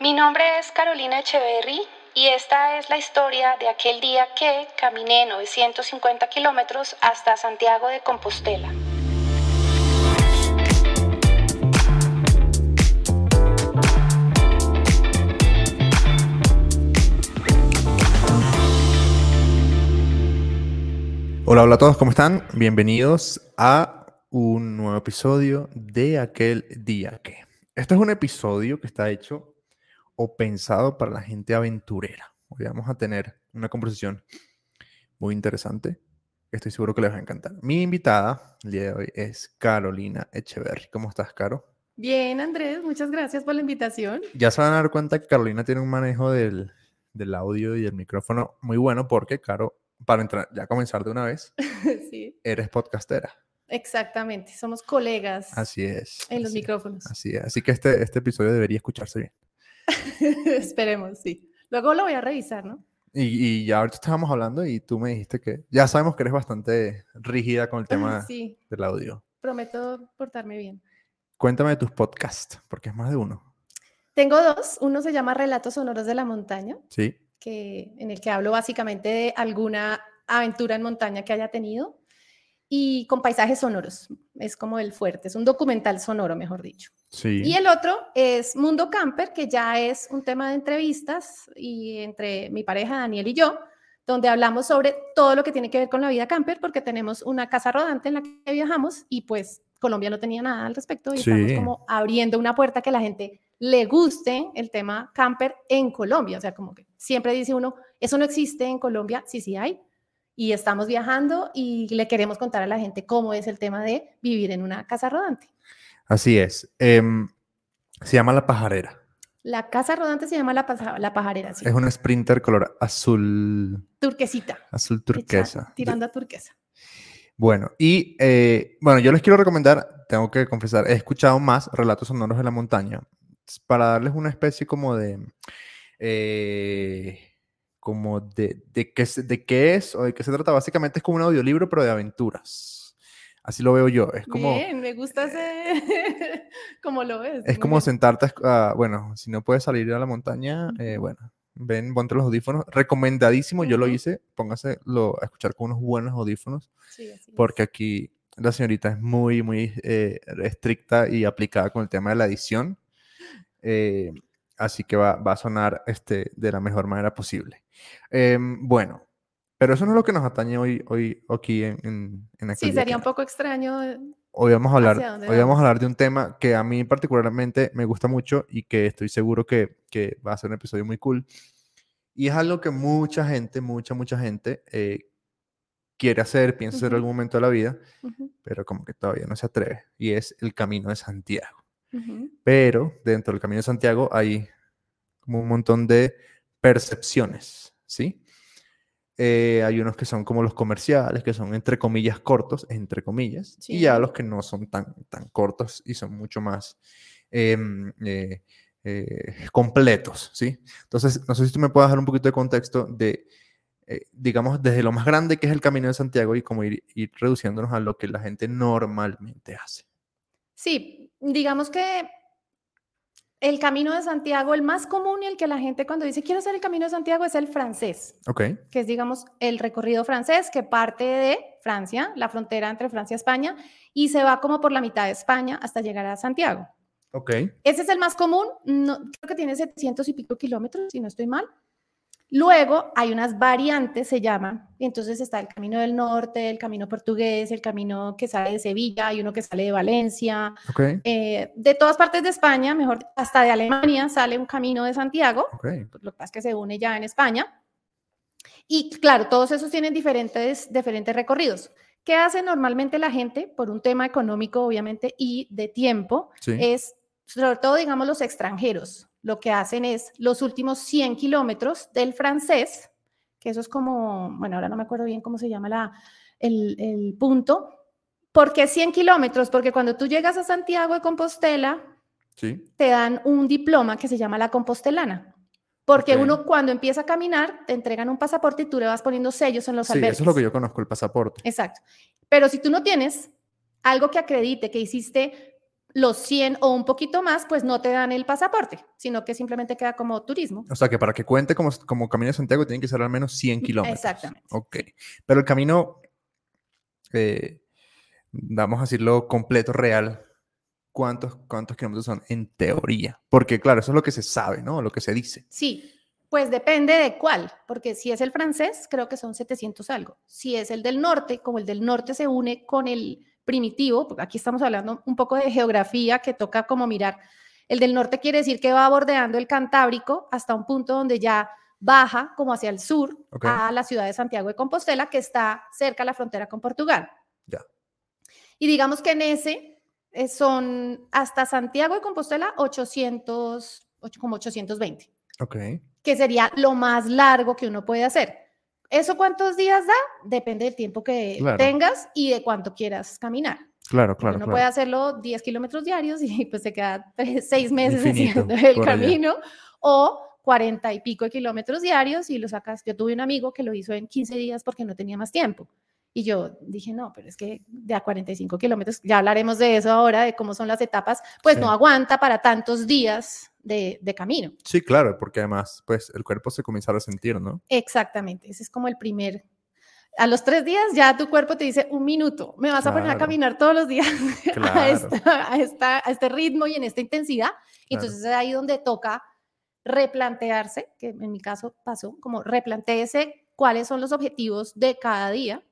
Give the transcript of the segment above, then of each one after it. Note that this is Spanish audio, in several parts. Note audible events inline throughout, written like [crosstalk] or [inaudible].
Mi nombre es Carolina Echeverry y esta es la historia de aquel día que caminé 950 kilómetros hasta Santiago de Compostela. Hola, hola a todos, ¿cómo están? Bienvenidos a un nuevo episodio de aquel día que. Este es un episodio que está hecho o pensado para la gente aventurera. Hoy vamos a tener una conversación muy interesante. Estoy seguro que les va a encantar. Mi invitada el día de hoy es Carolina Echeverry. ¿Cómo estás, Caro? Bien, Andrés, muchas gracias por la invitación. Ya se van a dar cuenta que Carolina tiene un manejo del, del audio y del micrófono muy bueno porque, Caro, para entrar, ya comenzar de una vez, [laughs] sí. eres podcastera. Exactamente, somos colegas. Así es. En los así, micrófonos. Así es. Así que este, este episodio debería escucharse bien. [laughs] Esperemos, sí. Luego lo voy a revisar, ¿no? Y, y, ya ahorita estábamos hablando y tú me dijiste que ya sabemos que eres bastante rígida con el tema sí, del audio. prometo portarme bien. Cuéntame de tus podcasts, porque es más de uno. Tengo dos. Uno se llama Relatos Sonoros de la Montaña, Sí. que, en el que hablo básicamente de alguna aventura en montaña que haya tenido y con paisajes sonoros. Es como el fuerte, es un documental sonoro, mejor dicho. Sí. Y el otro es Mundo Camper, que ya es un tema de entrevistas y entre mi pareja Daniel y yo, donde hablamos sobre todo lo que tiene que ver con la vida camper, porque tenemos una casa rodante en la que viajamos y pues Colombia no tenía nada al respecto y estamos como abriendo una puerta que a la gente le guste el tema camper en Colombia. O sea, como que siempre dice uno, eso no existe en Colombia, sí, sí hay. Y estamos viajando y le queremos contar a la gente cómo es el tema de vivir en una casa rodante. Así es. Em, se llama La Pajarera. La casa rodante se llama La, Paja- la Pajarera, sí. Es un sprinter color azul, turquesita. azul turquesa. Tirando a turquesa. Bueno, y eh, bueno, yo les quiero recomendar, tengo que confesar, he escuchado más relatos sonoros de la montaña para darles una especie como de, eh, como de, de, qué, de qué es o de qué se trata. Básicamente es como un audiolibro, pero de aventuras. Así lo veo yo. Es como, Bien, me gusta ese. [laughs] como lo ves. es como sentarte, a bueno, si no puedes salir a la montaña, eh, bueno, ven, ponte los audífonos. Recomendadísimo, yo lo hice, póngase lo, a escuchar con unos buenos audífonos Sí, así es. porque aquí la señorita es muy, muy eh, estricta y aplicada con el tema de la edición. eh, así que va, va a sonar este, de la mejor manera posible. Em, bueno, pero eso no es lo que nos atañe hoy, hoy aquí en, en, en Sí, sería un poco extraño. eh, Hoy vamos a hablar, hoy vamos a hablar de un tema que a mí particularmente me gusta mucho y que estoy seguro que, que va a ser un episodio muy cool. Y es algo que mucha gente, mucha, mucha gente eh, quiere hacer, piensa hacer en algún momento de la vida, pero como que todavía no se atreve. Y es el Camino de Santiago. Pero dentro del Camino de Santiago hay como un montón de percepciones, ¿sí? Eh, hay unos que son como los comerciales, que son entre comillas cortos, entre comillas, y ya los que no son tan, tan cortos y son mucho más em, eh, eh, completos, ¿sí? Entonces, no sé si tú me puedes dar un poquito de contexto de, digamos, desde lo más grande que es el Camino de Santiago y como ir, ir reduciéndonos a lo que la gente normalmente hace. Sí, digamos que el camino de Santiago, el más común y el que la gente cuando dice quiero hacer el camino de Santiago es el francés, Ok, que es, digamos, el recorrido francés que parte de Francia, la frontera entre Francia y España, y se va como por la mitad de España hasta llegar a Santiago. ok. Ese es el más común, no- creo que tiene 700 y pico kilómetros, si no estoy mal. Luego hay unas variantes, se llaman, y entonces está el camino del norte, el camino portugués, el camino que sale de Sevilla, hay uno que sale de Valencia, eh, de todas partes de España, mejor hasta de Alemania sale un camino de Santiago, ok. pues lo que pasa es que se une ya en España. Y claro, todos esos tienen diferentes, diferentes recorridos. ¿Qué hace normalmente la gente por un tema económico, obviamente, y de tiempo? Sí. Es, sobre todo, digamos, los extranjeros. Lo que hacen es los últimos 100 kilómetros del francés, que eso es como, bueno, ahora no me acuerdo bien cómo se llama la, el, el punto. ¿Por qué 100 kilómetros? Porque cuando tú llegas a Santiago de Compostela, Sí. te dan un diploma que se llama la compostelana. Porque uno cuando empieza a caminar, te entregan un pasaporte y tú le vas poniendo sellos en los Sí, albergues. eso es lo que yo conozco, el pasaporte. Exacto. Pero si tú no tienes algo que acredite que hiciste los 100 o un poquito más, pues no te dan el pasaporte, sino que simplemente queda como turismo. O sea que para que cuente como, como Camino de Santiago tiene que ser al menos 100 kilómetros. Exactamente. Ok. Pero el camino, eh, vamos a decirlo completo, real, ¿cuántos, ¿cuántos kilómetros son en teoría? Porque claro, eso es lo que se sabe, ¿no? Lo que se dice. Sí, pues depende de cuál, porque si es el francés, creo que son 700 algo. Si es el del norte, como el del norte se une con el primitivo, porque aquí estamos hablando un poco de geografía que toca como mirar. El del norte quiere decir que va bordeando el Cantábrico hasta un punto donde ya baja como hacia el sur a la ciudad de Santiago de Compostela, que está cerca a la frontera con Portugal. Ya. Y digamos que en ese eh, son hasta Santiago de Compostela 800, ocho- como 820 Ok. que sería lo más largo que uno puede hacer. ¿Eso cuántos días da? Depende del tiempo que Claro. tengas y de cuánto quieras caminar. Claro, claro, uno claro. puede hacerlo 10 kilómetros diarios y pues se queda tres- seis meses Infinito, haciendo el allá. camino o 40 y pico de kilómetros diarios y lo sacas. Yo tuve un amigo que lo hizo en 15 días porque no tenía más tiempo. Y yo dije, no, pero es que de a 45 kilómetros, ya hablaremos de eso ahora, de cómo son las etapas, pues Sí. no aguanta para tantos días de, de camino. Sí, claro, porque además, pues, el cuerpo se comienza a resentir, ¿no? Exactamente, ese es como el primer. A los tres días ya tu cuerpo te dice un minuto, me vas a poner a caminar todos los días [laughs] a, Claro. esta- a, esta- a este ritmo y en esta intensidad. Y Claro. entonces es ahí donde toca replantearse, que en mi caso pasó, como replanteese cuáles son los objetivos de cada día,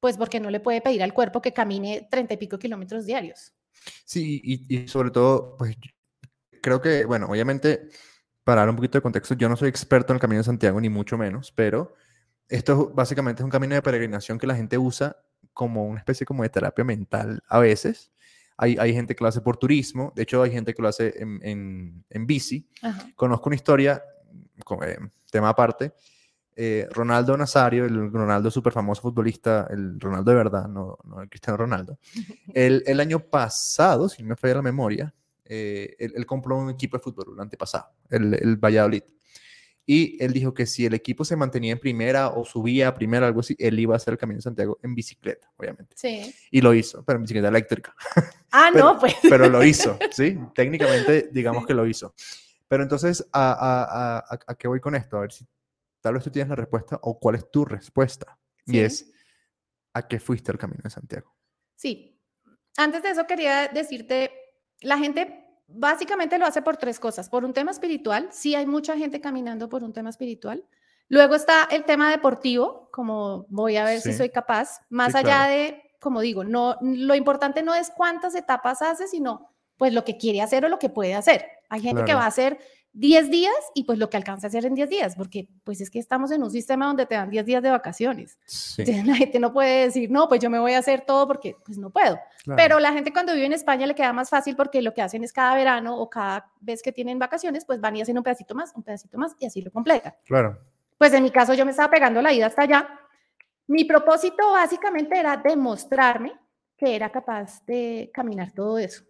pues porque no le puede pedir al cuerpo que camine treinta y pico kilómetros diarios. Sí, y, y sobre todo, pues creo que, bueno, obviamente, para dar un poquito de contexto, yo no soy experto en el Camino de Santiago, ni mucho menos, pero esto es- básicamente es un camino de peregrinación que la gente usa como una especie como de terapia mental a veces. Hay, hay gente que lo hace por turismo, de hecho hay gente que lo hace en, en- en bici. Ajá. Conozco una historia, con- eh, tema aparte, eh, Ronaldo Nazario, el Ronaldo súper famoso futbolista, el Ronaldo de verdad, no, no el Cristiano Ronaldo, el, el año pasado, si no me falla la memoria, eh, él, él compró un equipo de fútbol el antepasado, el, el Valladolid. Y él dijo que si el equipo se mantenía en primera o subía a primera, algo así, él iba a hacer el Camino de Santiago en bicicleta, obviamente. Sí. Y lo hizo, pero en bicicleta eléctrica. [laughs] Ah, Pero- no, pues. Pero lo hizo, [laughs] ¿sí? Técnicamente, digamos que lo hizo. Pero entonces, ¿a, a, a, a- a qué voy con esto? A ver si tal vez tú tienes la respuesta o cuál es tu respuesta. Y Sí. es, ¿a qué fuiste al Camino de Santiago? Sí. Antes de eso quería decirte, la gente básicamente lo hace por tres cosas. Por un tema espiritual, sí hay mucha gente caminando por un tema espiritual. Luego está el tema deportivo, como voy a ver si soy capaz, más Sí, allá claro. de, como digo, no, lo importante no es cuántas etapas hace, sino pues lo que quiere hacer o lo que puede hacer. Hay gente que va a hacer 10 días y pues lo que alcanza a hacer en 10 días, porque pues es que estamos en un sistema donde te dan 10 días de vacaciones. Sí, Entonces, la gente no puede decir, no, pues yo me voy a hacer todo porque pues no puedo. claro. Pero la gente cuando vive en España le queda más fácil porque lo que hacen es cada verano o cada vez que tienen vacaciones, pues van y hacen un pedacito más, un pedacito más y así lo completan. Claro, Pues en mi caso yo me estaba pegando la ida hasta allá. Mi propósito básicamente era demostrarme que era capaz de caminar todo eso.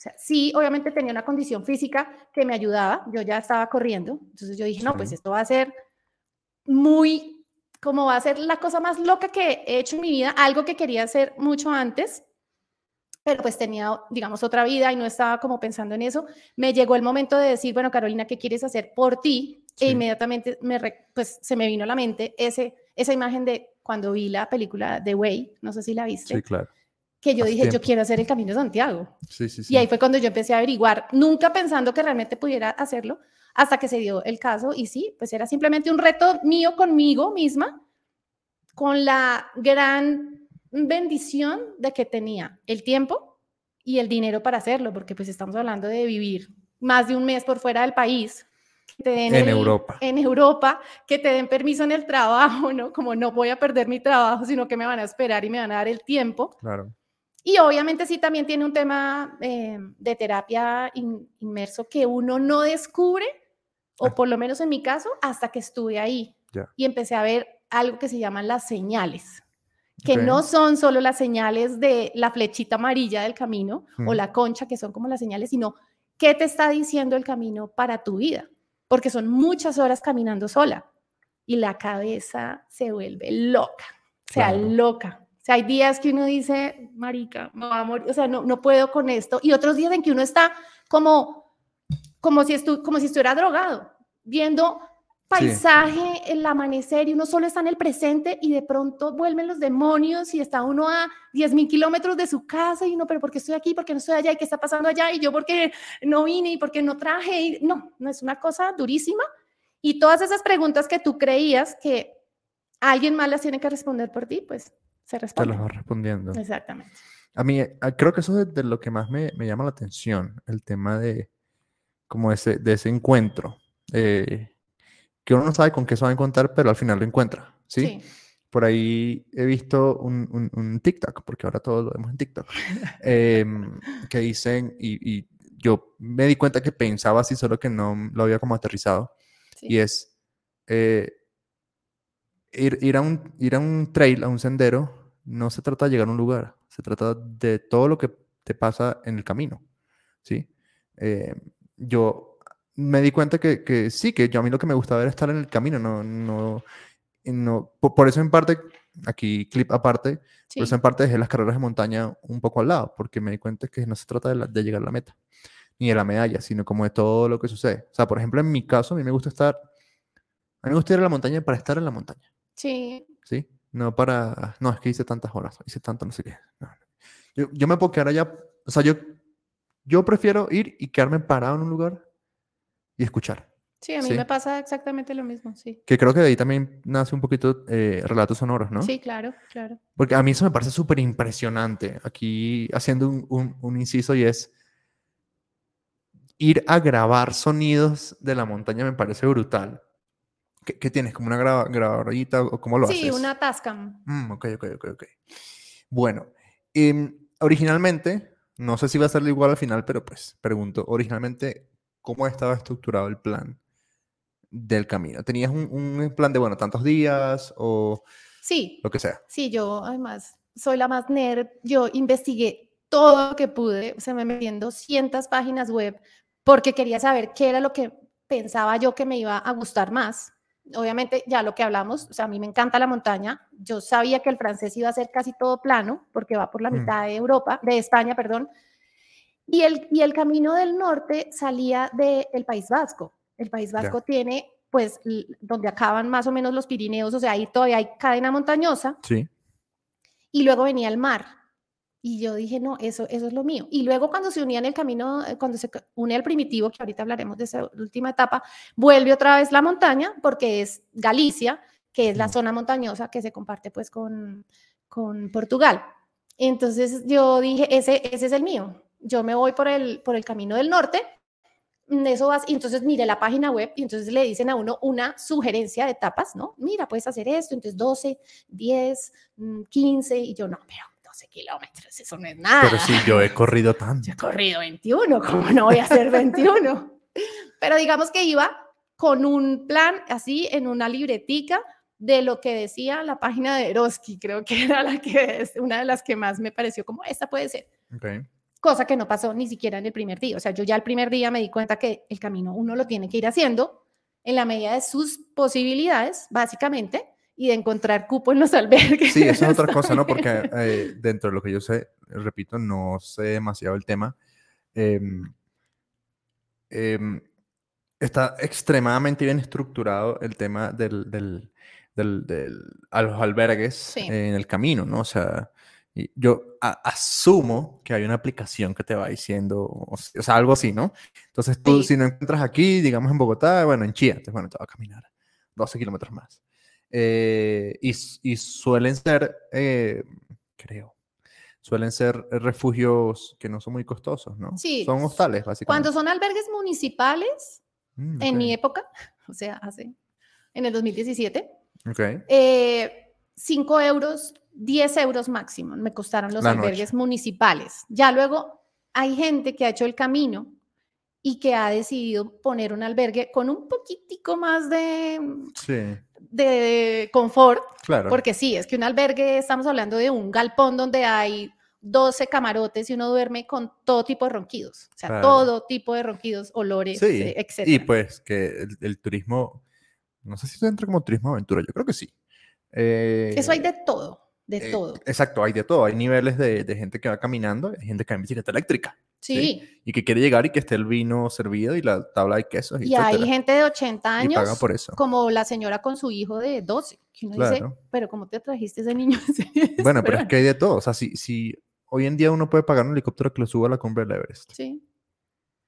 O sea, sí, obviamente tenía una condición física que me ayudaba, yo ya estaba corriendo, entonces yo dije, no, pues esto va a ser muy, como va a ser la cosa más loca que he hecho en mi vida, algo que quería hacer mucho antes, pero pues tenía, digamos, otra vida y no estaba como pensando en eso. Me llegó el momento de decir, bueno, Carolina, ¿qué quieres hacer por ti? Sí. E inmediatamente me, re- pues, se me vino a la mente ese, esa imagen de cuando vi la película The Way, no sé si la viste, sí, claro. Que yo hace dije, yo tiempo. quiero hacer el Camino de Santiago. Sí, sí, sí. Y ahí fue cuando yo empecé a averiguar, nunca pensando que realmente pudiera hacerlo, hasta que se dio el caso. Y sí, pues era simplemente un reto mío conmigo misma, con la gran bendición de que tenía el tiempo y el dinero para hacerlo, porque pues estamos hablando de vivir más de un mes por fuera del país. que te den En el- Europa. En Europa, que te den permiso en el trabajo, ¿no? Como no voy a perder mi trabajo, sino que me van a esperar y me van a dar el tiempo. Claro. Y obviamente sí también tiene un tema eh, de terapia in- inmerso que uno no descubre, o Ah. por lo menos en mi caso, hasta que estuve ahí y empecé a ver algo que se llaman las señales, que no son solo las señales de la flechita amarilla del camino o la concha, que son como las señales, sino qué te está diciendo el camino para tu vida, porque son muchas horas caminando sola y la cabeza se vuelve loca, o sea, Claro. loca. Sea, hay días que uno dice, marica, me voy a morir, o sea, no, no puedo con esto. Y otros días en que uno está como, como, si, estu como si estuviera drogado, viendo paisaje, el amanecer, y uno solo está en el presente y de pronto vuelven los demonios y está uno a 10 mil kilómetros de su casa y uno, pero ¿por qué estoy aquí? ¿Por qué no estoy allá? ¿Y qué está pasando allá? Y yo, ¿por qué no vine? ¿Y por qué no traje? Y no, no es una cosa durísima. Y todas esas preguntas que tú creías que alguien más las tiene que responder por ti, pues se responden. Te las va respondiendo. Exactamente. A mí, eh, creo que eso es de lo que más me, me llama la atención, el tema de, como ese, de ese encuentro. Eh, que uno no sabe con qué se va a encontrar, pero al final lo encuentra, ¿sí? Por ahí he visto un, un, TikTok, porque ahora todo lo vemos en TikTok, em, que dicen, y, y, yo me di cuenta que pensaba así, solo que no lo había como aterrizado, y es eh, ir, ir, a un, ir a un trail, a un sendero, no se trata de llegar a un lugar, se trata de todo lo que te pasa en el camino, ¿sí? Eh, yo me di cuenta que, que, sí, que yo a mí lo que me gustaba era estar en el camino, no, no, no por, eso en parte, aquí clip aparte, por eso en parte dejé las carreras de montaña un poco al lado, porque me di cuenta que no se trata de, de, llegar a la meta, ni de la medalla, sino como de todo lo que sucede. O sea, por ejemplo, en mi caso, a mí me gusta estar, a mí me gusta ir a la montaña para estar en la montaña. Sí. Sí, no para, no, es que hice tantas horas, hice tanto, no sé qué. Yo, yo me puedo quedar allá, o sea, yo, yo prefiero ir y quedarme parado en un lugar y escuchar. Sí, a mí me pasa exactamente lo mismo, sí. Que creo que de ahí también nace un poquito eh, relatos sonoros, ¿no? Sí, claro, claro. Porque a mí eso me parece súper impresionante. Aquí haciendo un, un, inciso y es ir a grabar sonidos de la montaña me parece brutal. ¿Qué, tienes? ¿Como una grabadorita o cómo lo haces? Sí, una Tascam. Mm, ok, ok, ok, ok. Bueno, em, originalmente, no sé si va a ser igual al final, pero pues pregunto, originalmente, cómo estaba estructurado el plan del camino. ¿Tenías un, plan de, bueno, tantos días o sí, lo que sea? Sí, yo además soy la más nerd. Yo investigué todo lo que pude, o sea, me metí en 200 páginas web porque quería saber qué era lo que pensaba yo que me iba a gustar más. Obviamente, ya lo que hablamos, o sea, a mí me encanta la montaña. Yo sabía que el francés iba a ser casi todo plano, porque va por la mm. mitad de Europa, de España, perdón. Y el, y el camino del norte salía del País Vasco. El País Vasco tiene, pues, donde acaban más o menos los Pirineos, o sea, ahí todavía hay cadena montañosa. Sí. Y luego venía el mar. Y yo dije, no, eso, eso es lo mío. Y luego cuando se unía en el camino, eh, cuando se une al primitivo, que ahorita hablaremos de esa última etapa, vuelve otra vez la montaña, porque es Galicia, que es la zona montañosa que se comparte pues con, con Portugal. Entonces yo dije, ese, ese es el mío yo me voy por el, por el camino del norte, eso vas, y entonces mire la página web y entonces le dicen a uno una sugerencia de etapas, ¿no? Mira, puedes hacer esto, entonces 12, 10, 15, y yo no, pero 12 kilómetros, eso no es nada. Pero sí, yo he corrido tanto. Yo he corrido 21, ¿cómo no voy a hacer 21? pero digamos que iba con un plan así en una libretica de lo que decía la página de Eroski, creo que era la que es una de las que más me pareció como esta puede ser. Okay cosa que no pasó ni siquiera en el primer día. O sea, yo ya el primer día me di cuenta que el camino uno lo tiene que ir haciendo en la medida de sus posibilidades, básicamente, y de encontrar cupo en los [laughs] albergues. Sí, eso es [laughs] otra cosa, ¿no? Porque eh, dentro de lo que yo sé, repito, no sé demasiado el tema. Em, em, está extremadamente bien estructurado el tema del, del, del, a los albergues en el camino, ¿no? O sea, yo asumo que hay una aplicación que te va diciendo, o, sea, algo así, ¿no? Entonces tú, si no encuentras aquí, digamos en Bogotá, bueno, en Chía, entonces, bueno, te va a caminar 12 kilómetros más. Eh, y, y, suelen ser, eh, creo, suelen ser refugios que no son muy costosos, ¿no? Sí. Son hostales, básicamente. Cuando son albergues municipales, mm, en mi época, [laughs] o sea, hace, en el 2017, okay. eh, 5 euros, 10 euros máximo me costaron los albergues municipales. Ya luego hay gente que ha hecho el camino y que ha decidido poner un albergue con un poquitico más de, de confort. Claro. Porque sí, es que un albergue, estamos hablando de un galpón donde hay 12 camarotes y uno duerme con todo tipo de ronquidos. O sea, todo tipo de ronquidos, olores, sí. etc. Y pues que el, turismo, no sé si entra como turismo aventura, yo creo que sí. Eso hay eh, de todo de Eh, todo. Exacto, hay de todo. Hay niveles de, de gente que va caminando, hay gente que va en bicicleta eléctrica Sí. y que quiere llegar y que esté el vino servido y la tabla de quesos, Y hay etcétera, gente de 80 y paga años, por eso. como la señora con su hijo de 12, que uno dice, Claro. pero ¿cómo te trajiste ese niño? [laughs] Bueno, pero es que hay de todo. O sea, si, si hoy en día uno puede pagar un helicóptero que lo suba a la cumbre del Everest, Sí.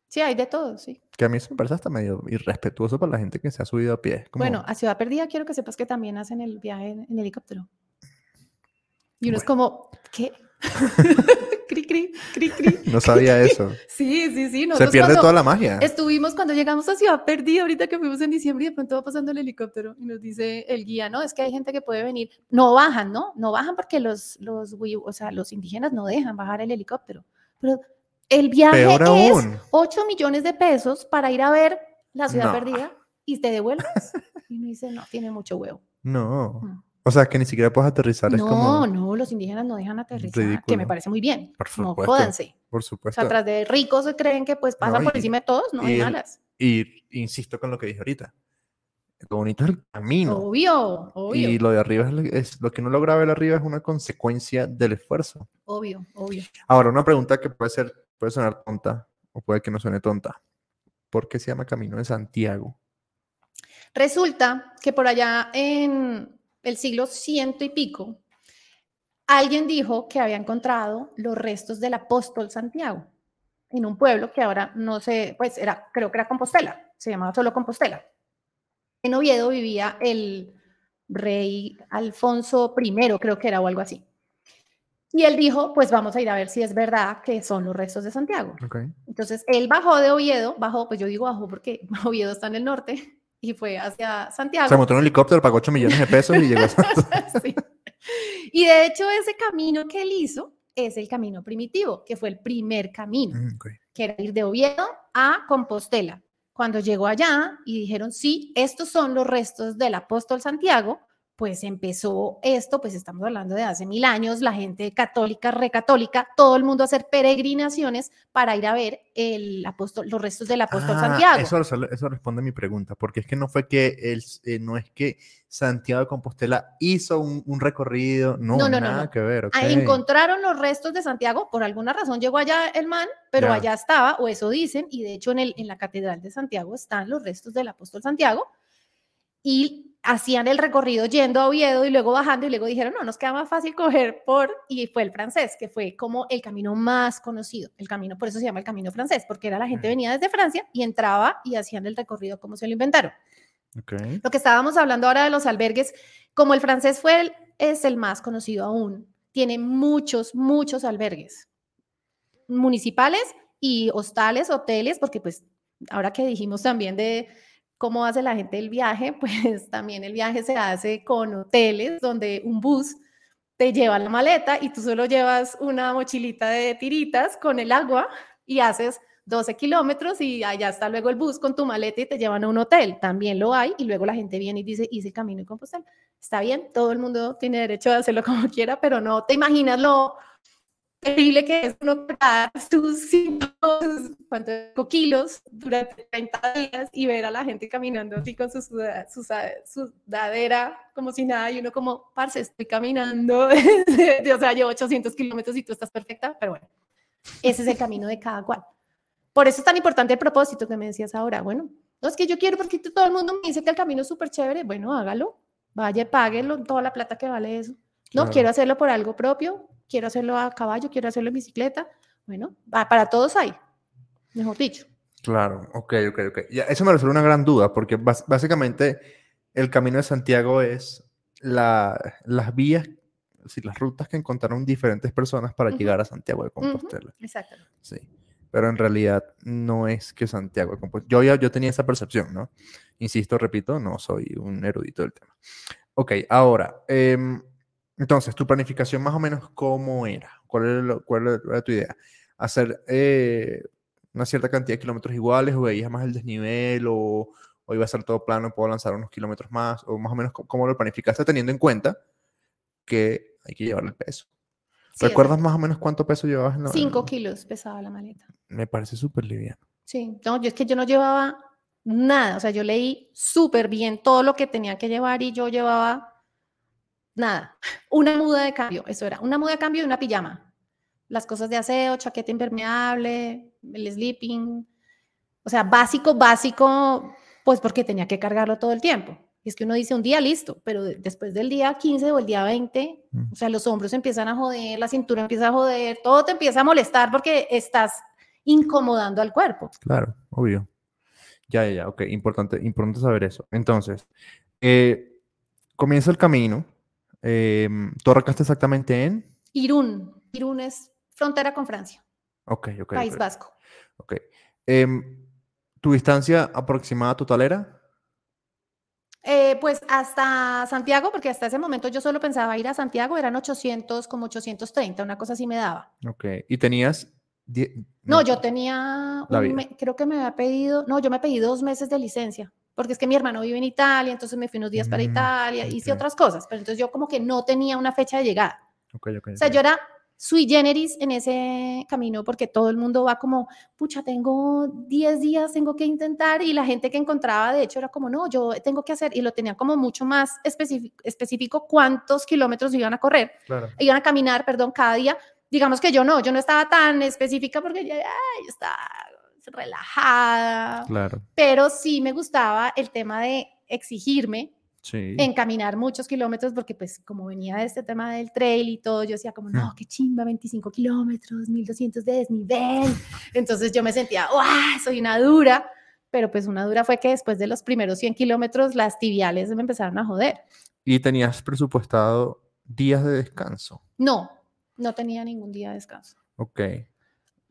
Sí, hay de todo, sí. que a mí eso me parece hasta medio irrespetuoso para la gente que se ha subido a pie. Como, Bueno, a Ciudad Perdida quiero que sepas que también hacen el viaje en, en helicóptero. Y uno es como, ¿qué? [laughs] cri, cri, cri, cri. no sabía [laughs] eso. Sí, sí, sí. se pierde toda la magia. Estuvimos cuando llegamos a Ciudad Perdida, ahorita que fuimos en diciembre, y de pronto va pasando el helicóptero y nos dice el guía, no, es que hay gente que puede venir, no bajan, ¿no? No bajan porque los, los, o sea, los indígenas no dejan bajar el helicóptero. Pero el viaje Peor es aún. 8 millones de pesos para ir a ver la Ciudad No. Perdida y te devuelves. Y uno dice, no, tiene mucho huevo. No. Mm. O sea, que ni siquiera puedes aterrizar. es No, como, no, los indígenas no dejan aterrizar, que me parece muy bien. Por No supuesto. jódanse. por O supuesto. sea, tras de ricos se creen que pues pasan No, por encima de todos, no hay malas. Y insisto con lo que dije ahorita. Lo bonito es el camino. Obvio, obvio. Y lo de arriba es, lo- es- lo que uno logra ver arriba es una consecuencia del esfuerzo. Obvio, obvio. Ahora, una pregunta que puede ser, puede sonar tonta o puede que no suene tonta. ¿Por qué se llama Camino de Santiago? Resulta que por allá en el siglo ciento y pico, alguien dijo que había encontrado los restos del apóstol Santiago en un pueblo que ahora no sé, pues era, creo que era Compostela, se llamaba solo Compostela. En Oviedo vivía el rey Alfonso I, creo que era o algo así. Y él dijo, pues vamos a ir a ver si es verdad que son los restos de Santiago. Ok. Entonces, él bajó de Oviedo, bajó, pues yo digo bajó porque [laughs] Oviedo está en el norte, y fue hacia Santiago. Se montó en un helicóptero, pagó 8 millones de pesos y llegó a [laughs] Sí. Y de hecho, ese camino que él hizo es el camino primitivo, que fue el primer camino, Mm, ok. que era ir de Oviedo a Compostela. Cuando llegó allá y dijeron, sí, estos son los restos del apóstol Santiago, pues empezó esto, pues estamos hablando de hace mil años, la gente católica, recatólica, todo el mundo a hacer peregrinaciones para ir a ver el apóstol, los restos del apóstol Ah, Santiago. Eso, eso responde a mi pregunta, porque es que no fue que él, eh, no es que Santiago de Compostela hizo un, un recorrido, no, No, no, no, nada no. que ver. Ah, ok. Encontraron los restos de Santiago, por alguna razón llegó allá el man, pero Ya. allá estaba, o eso dicen, y de hecho en, el, en la Catedral de Santiago están los restos del apóstol Santiago, y hacían el recorrido yendo a Oviedo y luego bajando, y luego dijeron, no, nos queda más fácil coger por, y fue el francés, que fue como el camino más conocido, el camino, por eso se llama el camino francés, porque era la gente venía desde Francia y entraba y hacían el recorrido como se lo inventaron. Ok. Lo que estábamos hablando ahora de los albergues, como el francés fue el, es el más conocido aún, tiene muchos, muchos albergues municipales y hostales, hoteles, porque pues ahora que dijimos también de cómo hace la gente el viaje, [laughs] pues también el viaje se hace con hoteles donde un bus te lleva la maleta y tú solo llevas una mochilita de tiritas con el agua y haces 12 kilómetros y allá está luego el bus con tu maleta y te llevan a un hotel. También lo hay y luego la gente viene y dice, hice camino de Compostela. Está bien, todo el mundo tiene derecho a hacerlo [laughs] como quiera, pero no te imaginas lo terrible que es uno cargar sus 5 kilos durante 30 días y ver a la gente caminando así con su, suda- su sudadera como si nada y uno como, parce, estoy caminando, [laughs] o sea, llevo 800 kilómetros y tú estás perfecta, pero bueno, ese es el camino de cada cual. Por eso es tan importante el propósito que me decías ahora. Bueno, no es que yo quiero porque todo el mundo me dice que el camino es súper chévere. Bueno, hágalo, vaya, páguelo, toda la plata que vale eso. No, Claro. quiero hacerlo por algo propio, quiero hacerlo a caballo, quiero hacerlo en bicicleta. Bueno, para todos hay, mejor dicho. Claro, ok, ok, ok. Ya, eso me resuelve una gran duda, porque básicamente el Camino de Santiago es la, las vías, decir, las rutas que encontraron diferentes personas para llegar a Santiago de Compostela. Exacto. Sí. Pero en realidad no es que Santiago de Compostela. Yo, ya- yo tenía esa percepción, ¿no? Insisto, repito, no soy un erudito del tema. Ok, ahora, em, entonces, tu planificación más o menos, ¿cómo era? ¿Cuál era, lo- cuál era tu idea? ¿Hacer eh, una cierta cantidad de kilómetros iguales o veías más el desnivel o, o iba a ser todo plano, puedo lanzar unos kilómetros más? ¿O más o menos cómo, lo planificaste teniendo en cuenta que hay que llevar el peso? Sí, ¿Recuerdas más o menos cuánto peso llevabas en la- 5 kilos pesaba la maleta. Me parece súper liviano. Sí, no, yo es que yo no llevaba nada, o sea, yo leí súper bien todo lo que tenía que llevar y yo llevaba nada. Una muda de cambio, eso era. Una muda de cambio y una pijama. Las cosas de aseo, chaqueta impermeable, el sleeping. O sea, básico, básico, pues porque tenía que cargarlo todo el tiempo. Y es que uno dice un día listo, pero después del día 15 o el día 20, Mm. o sea, los hombros empiezan a joder, la cintura empieza a joder, todo te empieza a molestar porque estás incomodando al cuerpo. Claro, obvio. Ya, ya, ya, ok, importante, importante saber eso. Entonces, eh, comienza el camino. Eh, ¿Tú arrancaste exactamente en? Irún, Irún es frontera con Francia, Ok, ok. País Vasco. ok. Em, ¿Tu distancia aproximada total era? Eh, pues hasta Santiago, porque hasta ese momento yo solo pensaba ir a Santiago, eran 800, como 830, una cosa así me daba. Ok. ¿Y tenías? die- No, yo tenía, un me- creo que me había pedido, no, yo me pedí dos meses de licencia, porque es que mi hermano vive en Italia, entonces me fui unos días para Mm, Italia, hice ok. otras cosas, pero entonces yo como que no tenía una fecha de llegada. Ok, ok. O sea, yo era sui generis en ese camino porque todo el mundo va como, pucha, tengo 10 días, tengo que intentar y la gente que encontraba, de hecho, era como, no, yo tengo que hacer y lo tenía como mucho más específico, específico cuántos kilómetros iban a correr, Claro. iban a caminar, perdón, cada día. Digamos que yo no, yo no estaba tan específica porque ya, yo estaba relajada, Claro. pero sí me gustaba el tema de exigirme Sí. en caminar muchos kilómetros, porque pues como venía de este tema del trail y todo, yo decía como, no, qué chimba, 25 kilómetros, 1200 de desnivel. Entonces yo me sentía, ¡guau! Soy una dura. Pero pues una dura fue que después de los primeros 100 kilómetros, las tibiales me empezaron a joder. ¿Y tenías presupuestado días de descanso? No, no tenía ningún día de descanso. Ok.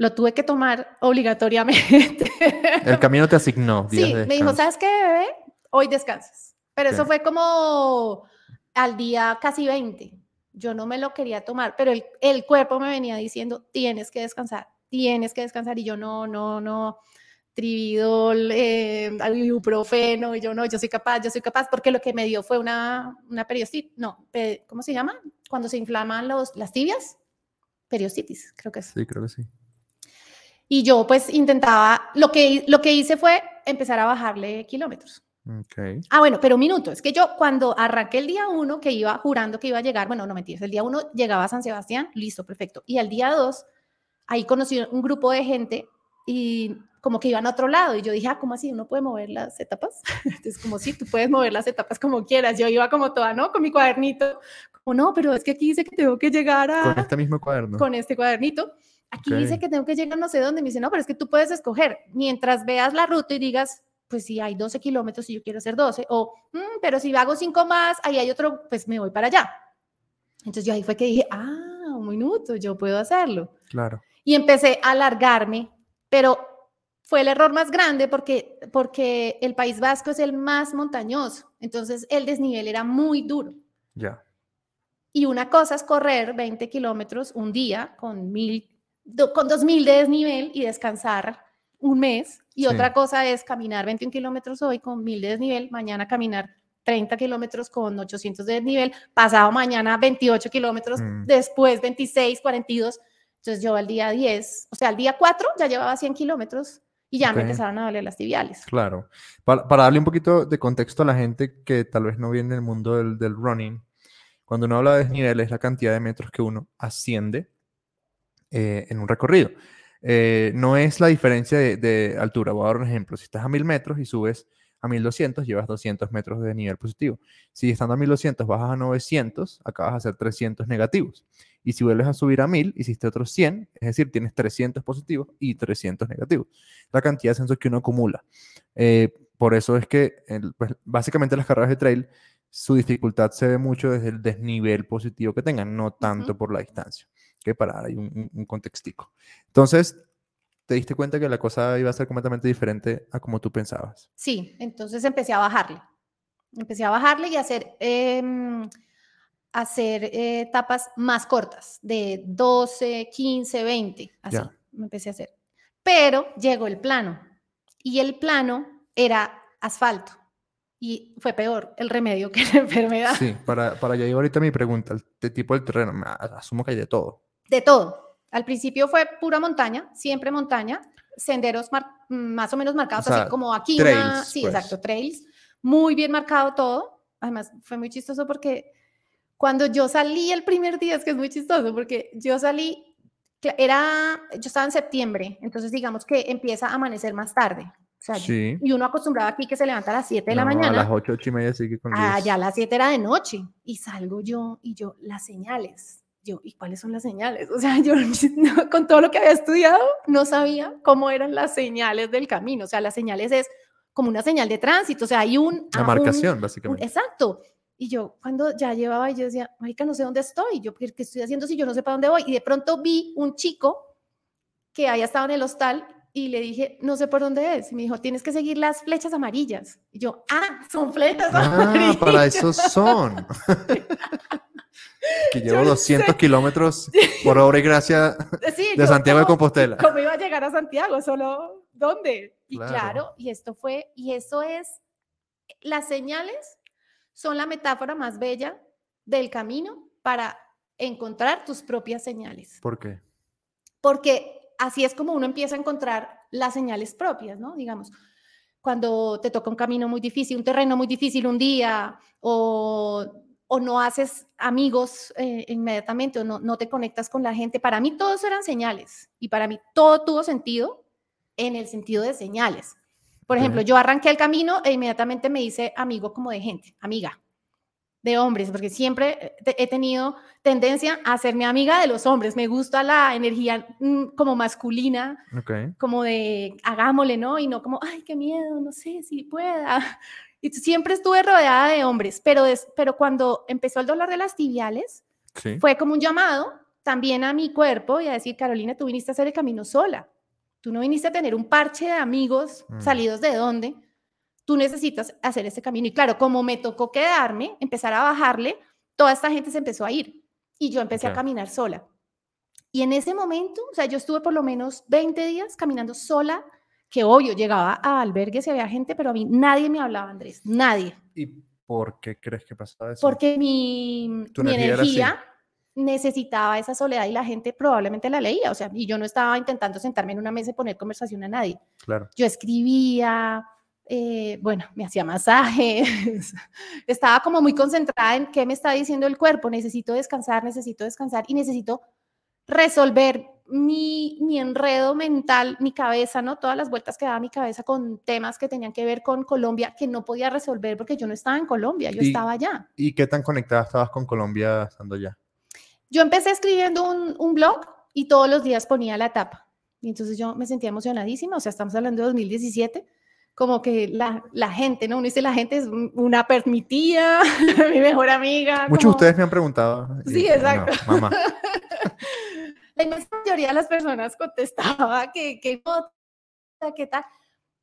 Lo tuve que tomar obligatoriamente. [laughs] El camino te asignó días Sí, de me dijo. ¿sabes qué, bebé? Hoy descansas. Pero eso Ok. fue como al día casi 20. Yo no me lo quería tomar, pero el, el cuerpo me venía diciendo, tienes que descansar, tienes que descansar. Y yo, no, no, no, trividol, eh, ibuprofeno, y yo, no, yo soy capaz, yo soy capaz, porque lo que me dio fue una, una periostitis, no, ¿cómo se llama? Cuando se inflaman los, las tibias, periostitis, creo que es. Sí, creo que sí. Y yo pues intentaba, lo que, lo que hice fue empezar a bajarle kilómetros. Ok. Ah, bueno, pero un minuto. Es que yo cuando arranqué el día uno, que iba jurando que iba a llegar, bueno, no mentiras, el día uno llegaba a San Sebastián, listo, perfecto. Y al día dos, ahí conocí un grupo de gente y como que iban a otro lado. Y yo dije, ah, ¿cómo así? ¿Uno puede mover las etapas? [laughs] Entonces, como sí, tú puedes mover las etapas como quieras. Yo iba como toda, ¿no? Con mi cuadernito. Como, no, pero es que aquí dice que tengo que llegar a Con este mismo cuaderno. con este cuadernito. Aquí dice Ok. que tengo que llegar no sé dónde. Me dice, no, pero es que tú puedes escoger mientras veas la ruta y digas, pues si hay 12 kilómetros y yo quiero hacer 12, o, "Mm, pero si hago 5 más, ahí hay otro, pues me voy para allá. Entonces yo ahí fue que dije, ah, un minuto, yo puedo hacerlo. Claro. Y empecé a alargarme, pero fue el error más grande porque, porque el País Vasco es el más montañoso, entonces el desnivel era muy duro. Ya. Y una cosa es correr 20 kilómetros un día con, mil, do- con 2000 de desnivel y descansar un mes. Y Sí. otra cosa es caminar 21 kilómetros hoy con 1000 de desnivel, mañana caminar 30 kilómetros con 800 de desnivel, pasado mañana 28 kilómetros, Mm. después 26, 42. Entonces yo al día 10, o sea, al día 4 ya llevaba 100 kilómetros y ya Ok. me empezaron a doler las tibiales. Claro. Para, para darle un poquito de contexto a la gente que tal vez no viene del mundo del, del running, cuando uno habla de desnivel es la cantidad de metros que uno asciende eh, en un recorrido. Eh, no es la diferencia de, de altura. Voy a dar un ejemplo. Si estás a 1000 metros y subes a 1200, llevas 200 metros de nivel positivo. Si estando a 1200 bajas a 900, acabas de hacer 300 negativos. Y si vuelves a subir a 1000, hiciste otros 100, es decir, tienes 300 positivos y 300 negativos. La cantidad de ascensos que uno acumula. Eh, por eso es que el- pues, básicamente las carreras de trail, su dificultad se ve mucho desde el desnivel positivo que tengan, no tanto por la distancia. Que para dar ahí un, un- contextico. Entonces, te diste cuenta que la cosa iba a ser completamente diferente a como tú pensabas. Sí, entonces empecé a bajarle. Empecé a bajarle y a hacer, em, hacer eh, etapas más cortas, de 12, 15, 20, así Ya. me empecé a hacer. Pero llegó el plano y el plano era asfalto y fue peor el remedio que la enfermedad. Sí, para, para allá iba ahorita mi pregunta, el de tipo del terreno, asumo que hay de todo. De todo. Al principio fue pura montaña, siempre montaña, senderos más o menos marcados, sea, así como aquí. una- trails, sí, pues. exacto, trails. Muy bien marcado todo. Además, fue muy chistoso porque Cuando yo salí el primer día, es que es muy chistoso, porque yo salí, era, yo estaba en septiembre, entonces digamos que empieza a amanecer más tarde. O sea, Sí. y uno acostumbraba aquí que se levanta a las 7 de la No, mañana. A las 8, 8 y media sigue con Ah, ya a las 7 era de noche y salgo yo y yo, las señales. Yo, ¿y cuáles son las señales? O sea, [laughs] yo no- con todo lo que había estudiado no sabía cómo eran las señales del camino. O sea, las señales es como una señal de tránsito. O sea, hay un... La a un- marcación, un- básicamente. exacto. Y yo cuando ya llevaba, yo decía, marica, no sé dónde estoy. Yo, ¿qué, qué estoy haciendo si yo no sé para dónde voy? Y de pronto vi un chico que había estado en el hostal y le dije, no sé por dónde es. Y me dijo, tienes que seguir las flechas amarillas. Y yo, ah, son flechas Ah, amarillas. para eso son. [laughs] que [laughs] llevo no 200 sé. kilómetros por obra y gracia [laughs] Sí, de Santiago de ¿cómo- Compostela. ¿Cómo iba a llegar a Santiago? Solo, ¿dónde? Y Claro. claro, y esto fue, y eso es, las señales son la metáfora más bella del camino para encontrar tus propias señales. ¿Por qué? Porque así es como uno empieza a encontrar las señales propias, ¿no? Digamos, cuando te toca un camino muy difícil, un terreno muy difícil un día, o, o no haces amigos eh, inmediatamente, o no, no te conectas con la gente. Para mí todos eran señales y para mí todo tuvo sentido en el sentido de señales. Por ejemplo, yo arranqué el camino e inmediatamente me hice amigo como de gente, amiga de hombres, porque siempre he tenido tendencia a hacerme amiga de los hombres. Me gusta la energía mm, como masculina, Ok. como de hagámosle, ¿no? Y no como, ay, qué miedo, no sé si pueda. Y siempre estuve rodeada de hombres, pero, des- pero cuando empezó el dolor de las tibiales, Sí. fue como un llamado también a mi cuerpo y a decir, Carolina, tú viniste a hacer el camino sola. Tú no viniste a tener un parche de amigos Mm. salidos de dónde. Tú necesitas hacer este camino. Y claro, como me tocó quedarme, empezar a bajarle, toda esta gente se empezó a ir y yo empecé a caminar sola. Y en ese momento, o sea, yo estuve por lo menos 20 días caminando sola, que obvio, llegaba a albergues y había gente, pero a mí nadie me hablaba, Andrés, nadie ¿Y por qué crees que pasaba eso? porque mi, Tu mi energía energía necesitaba esa soledad y la gente probablemente la leía, o sea, y yo no estaba intentando sentarme en una mesa y poner conversación a nadie. Claro. Yo escribía, eh, bueno, me hacía masajes, [laughs] estaba como muy concentrada en qué me está diciendo el cuerpo, necesito descansar, necesito descansar y necesito resolver mi, mi enredo mental, mi cabeza, ¿no? Todas las vueltas que daba mi cabeza con temas que tenían que ver con Colombia que no podía resolver porque yo no estaba en Colombia, yo Y- estaba allá. ¿Y qué tan conectada estabas con Colombia estando allá? Yo empecé escribiendo un, un blog y todos los días ponía la etapa. Y entonces yo me sentía emocionadísima, o sea, estamos hablando de 2017, como que la, la gente, ¿no? Uno dice, la gente es un- una permitida, [laughs] mi mejor amiga. Muchos de como- ustedes me han preguntado. y- Sí, no, exacto. mamá. [laughs] La inmensa mayoría de las personas contestaba que, que no, que tal,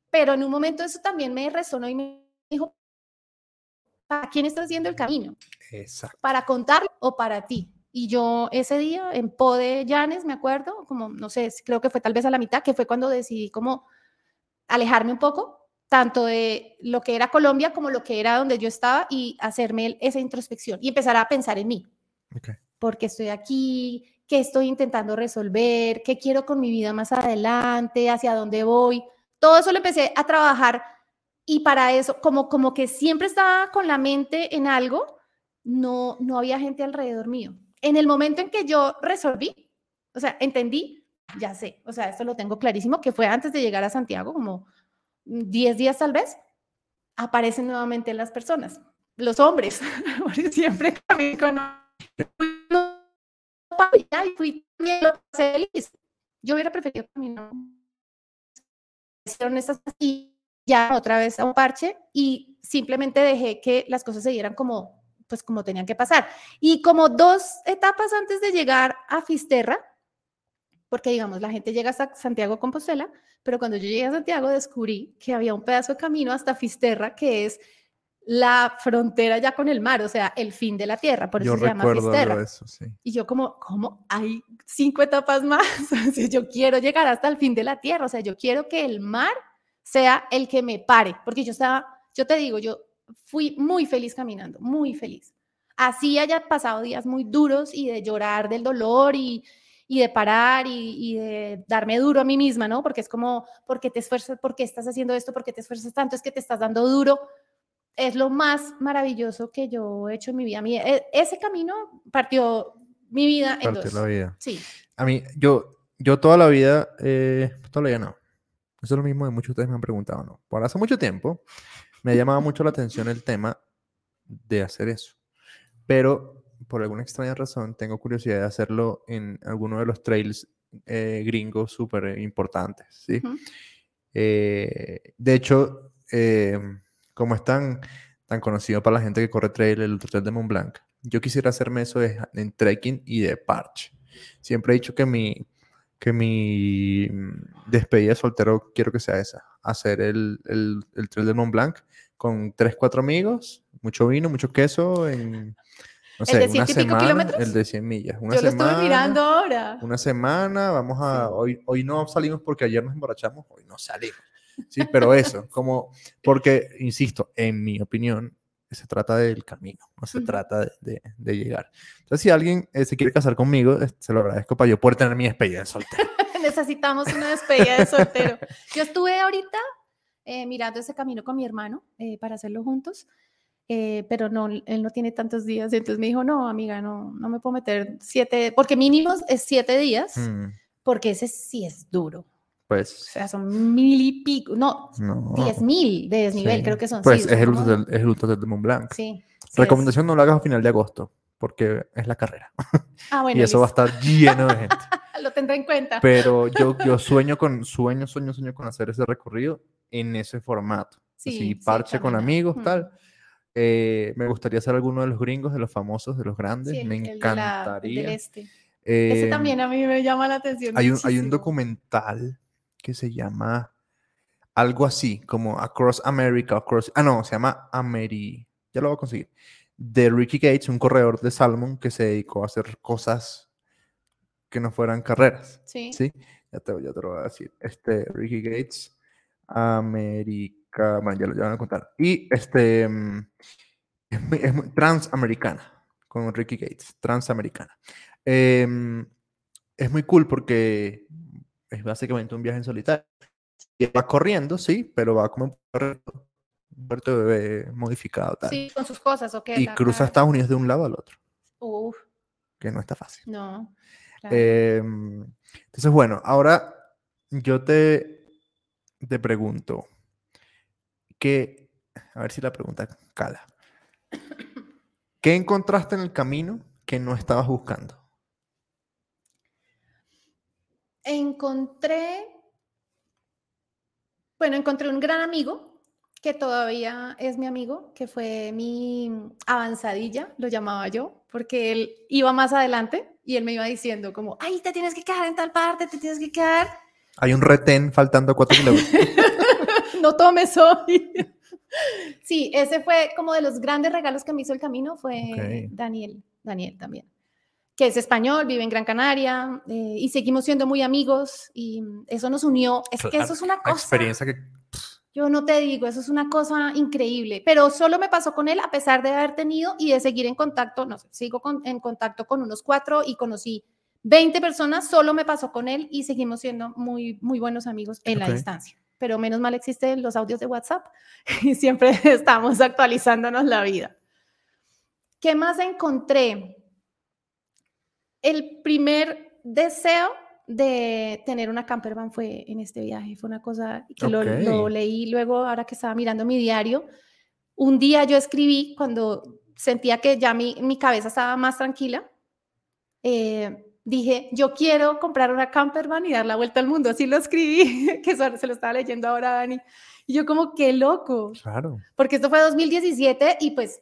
pero en un momento eso también me resonó y me dijo, ¿para quién estás haciendo el camino? Exacto. ¿Para contarlo o para ti? Y yo ese día en Po de Llanes, me acuerdo, como, no sé, creo que fue tal vez a la mitad, que fue cuando decidí como alejarme un poco, tanto de lo que era Colombia como lo que era donde yo estaba y hacerme esa introspección y empezar a pensar en mí. Ok. ¿Por qué estoy aquí? ¿Qué estoy intentando resolver? ¿Qué quiero con mi vida más adelante? ¿Hacia dónde voy? Todo eso lo empecé a trabajar y para eso, como, como que siempre estaba con la mente en algo, no, no había gente alrededor mío. En el momento en que yo resolví, o sea, entendí, ya sé, o sea, esto lo tengo clarísimo, que fue antes de llegar a Santiago, como 10 días tal vez, aparecen nuevamente las personas, los hombres, [laughs] porque siempre camino con y fui lo pasé feliz. Yo hubiera preferido caminar. Hicieron estas y ya otra vez a un parche y simplemente dejé que las cosas se dieran como pues como tenían que pasar. Y como dos etapas antes de llegar a Fisterra, porque digamos, la gente llega hasta Santiago Compostela, pero cuando yo llegué a Santiago descubrí que había un pedazo de camino hasta Fisterra que es la frontera ya con el mar, o sea, el fin de la tierra, por eso Yo se llama Fisterra. eso, sí. Y yo como, ¿cómo? Hay cinco etapas más. [laughs] Yo quiero llegar hasta el fin de la tierra. O sea, yo quiero que el mar sea el que me pare. Porque yo estaba, yo te digo, yo fui muy feliz caminando, muy feliz. Así haya pasado días muy duros y de llorar del dolor y, y de parar y, y de darme duro a mí misma, ¿no? Porque es como, ¿por qué te esfuerzas? ¿Por qué estás haciendo esto? ¿Por qué te esfuerzas tanto? Es que te estás dando duro. Es lo más maravilloso que yo he hecho en mi vida. Mi- e- ese camino partió mi vida en dos. la vida. Sí, A mí, yo, yo toda la vida, eh, toda la vida no. Eso es lo mismo que muchos de ustedes me han preguntado, ¿no? Por hace mucho tiempo me ha llamado mucho la atención el tema de hacer eso. Pero por alguna extraña razón tengo curiosidad de hacerlo en alguno de los trails eh, gringos súper importantes, ¿sí? Eh, de hecho, eh, como es tan, tan conocido para la gente que corre trail, el Ultra Trail de Mont Blanc, yo quisiera hacerme eso de- en trekking y de parche. Siempre he dicho que mi, que mi mm, despedida de soltero quiero que sea esa, hacer el, el, el trail de Mont Blanc con tres, cuatro amigos, mucho vino, mucho queso, en, no sé, de una ciento y pico semana, kilómetros? el de 100 millas, una yo lo estuve semana, mirando ahora. una semana, vamos a, Sí. hoy, hoy no salimos porque ayer nos emborrachamos, hoy no salimos. Sí, pero eso, como, porque, insisto, en mi opinión, se trata del camino, no se trata de, de- de llegar. Entonces, si alguien eh, se quiere casar conmigo, eh, se lo agradezco para yo poder tener mi despedida de soltero. [laughs] Necesitamos una despedida de soltero. Yo estuve ahorita eh, mirando ese camino con mi hermano eh, para hacerlo juntos, eh, pero no, él no tiene tantos días. Entonces me dijo, no, amiga, no, no me puedo meter siete, porque mínimo es siete días, Mm, porque ese sí es duro. O pues, sea, son mil y pico, no, no. diez mil de desnivel, sí. creo que son. Pues sí, es, el del- es el del de Mont Blanc. Sí. sí es. Recomendación, no lo hagas a final de agosto, porque es la carrera. Ah, [laughs] bueno, y eso va a listo. estar lleno de gente. [laughs] lo tendré en cuenta. Pero yo, [laughs] yo sueño con, sueño, sueño, sueño con hacer ese recorrido en ese formato. Sí, Así, sí, parche con caminar. amigos, Mm. tal. Eh, me gustaría ser alguno de los gringos, de los famosos, de los grandes. Sí, me el de la- el encantaría. del este. Ese Eh, también a mí me llama la atención. hay un, hay un documental que se llama algo así, como Across America, Across, ah, no, se llama Ameri, ya lo voy a conseguir, de Ricky Gates, un corredor de Salmon que se dedicó a hacer cosas que no fueran carreras. Sí. Sí, ya te, ya te lo voy a decir. Este, Ricky Gates, América, bueno, ya lo ya van a contar. Y este, mm, es, muy- es muy- transamericana, con Ricky Gates, transamericana. Em, es muy cool porque es básicamente un viaje en solitario. Y va corriendo, sí, pero va como un puerto, un puerto bebé modificado, tal. Sí, con sus cosas, ok. y cruza. Estados Unidos de un lado al otro, Uf, que no está fácil. no. claro. Em, entonces, bueno, ahora yo te, te pregunto, que, a ver si la pregunta cala. [coughs] ¿Qué encontraste en el camino que no estabas buscando? Encontré, bueno, encontré un gran amigo que todavía es mi amigo, que fue mi avanzadilla, lo llamaba yo, porque él iba más adelante y él me iba diciendo como, ay, te tienes que quedar en tal parte, te tienes que quedar, Hay un retén faltando cuatro kilómetros. [laughs] no tomes hoy. Sí, ese fue como de los grandes regalos que me hizo el camino, fue. Daniel, Daniel también, que es español, vive en Gran Canaria eh, y seguimos siendo muy amigos y eso nos unió. Es que eso es una cosa, experiencia que yo no te digo, eso es una cosa increíble, pero solo me pasó con él a pesar de haber tenido y de seguir en contacto, no sé, sigo con- en contacto con unos cuatro y conocí 20 personas, solo me pasó con él y seguimos siendo muy, muy buenos amigos en la distancia. Pero menos mal existen los audios de WhatsApp [laughs] y siempre [laughs] estamos actualizándonos la vida. ¿Qué más encontré? El primer deseo de tener una camper van fue en este viaje. Fue una cosa que lo, leí luego, ahora que estaba mirando mi diario. Un día yo escribí cuando sentía que ya mi, mi cabeza estaba más tranquila. eh, dije, yo quiero comprar una camper van y dar la vuelta al mundo. Así lo escribí, [laughs] que se lo estaba leyendo ahora Dani. Y yo como, qué loco Claro. porque esto fue 2017 y pues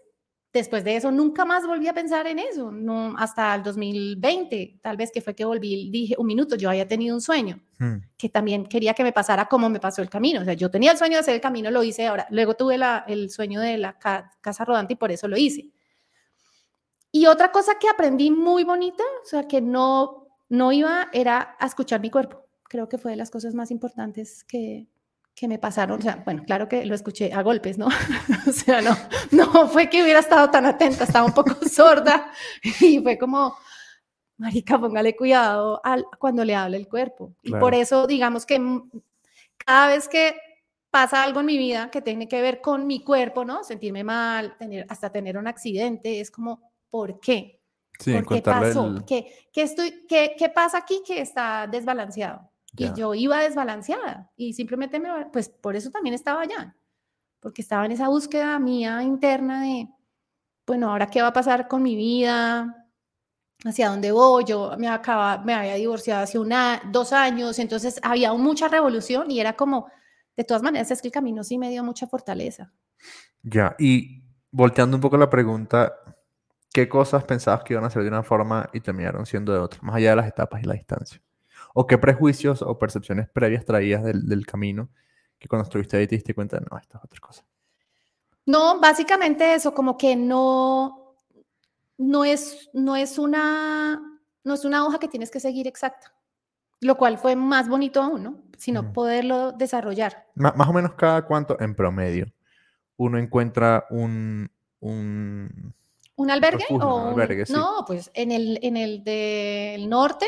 después de eso nunca más volví a pensar en eso, no hasta el 2020, tal vez que fue que volví, dije, un minuto, yo había tenido un sueño Hmm. que también quería que me pasara como me pasó el camino, o sea, yo tenía el sueño de hacer el camino, lo hice ahora, luego tuve la- el sueño de la ca- casa rodante y por eso lo hice. Y otra cosa que aprendí muy bonita, o sea, que no, no iba, era a escuchar mi cuerpo. Creo que fue de las cosas más importantes que, que me pasaron. O sea, bueno, claro que lo escuché a golpes, ¿no? [laughs] o sea, no, no fue que hubiera estado tan atenta, estaba un poco [laughs] sorda y fue como, marica, póngale cuidado al, cuando le hable el cuerpo. Y por Claro. eso, digamos que cada vez que pasa algo en mi vida que tiene que ver con mi cuerpo, ¿no? Sentirme mal, tener, hasta tener un accidente, es como, ¿por qué? Sí, ¿Por qué pasó? el- ¿Qué, qué estoy, qué, qué pasa aquí que está desbalanceado? Y yo iba desbalanceada y simplemente me, pues por eso también estaba allá, porque estaba en esa búsqueda mía interna de, bueno, ahora qué va a pasar con mi vida, hacia dónde voy, yo me, acaba, me había divorciado hace una, dos años, entonces había mucha revolución y era como, de todas maneras, es que el camino sí me dio mucha fortaleza. Ya, y volteando un poco la pregunta, ¿qué cosas pensabas que iban a ser de una forma y terminaron siendo de otra, más allá de las etapas y la distancia? ¿O qué prejuicios o percepciones previas traías del, del camino que cuando estuviste ahí te diste cuenta, no, esto es otra cosa? No, básicamente eso, como que no, no es, no es una, no es una hoja que tienes que seguir exacta, lo cual fue más bonito aún, ¿no? Sino poderlo desarrollar. Ma- más o menos cada cuánto, en promedio, uno encuentra un, un ¿Un albergue? refugio, o un- albergue, sí. No, pues en el, en el del norte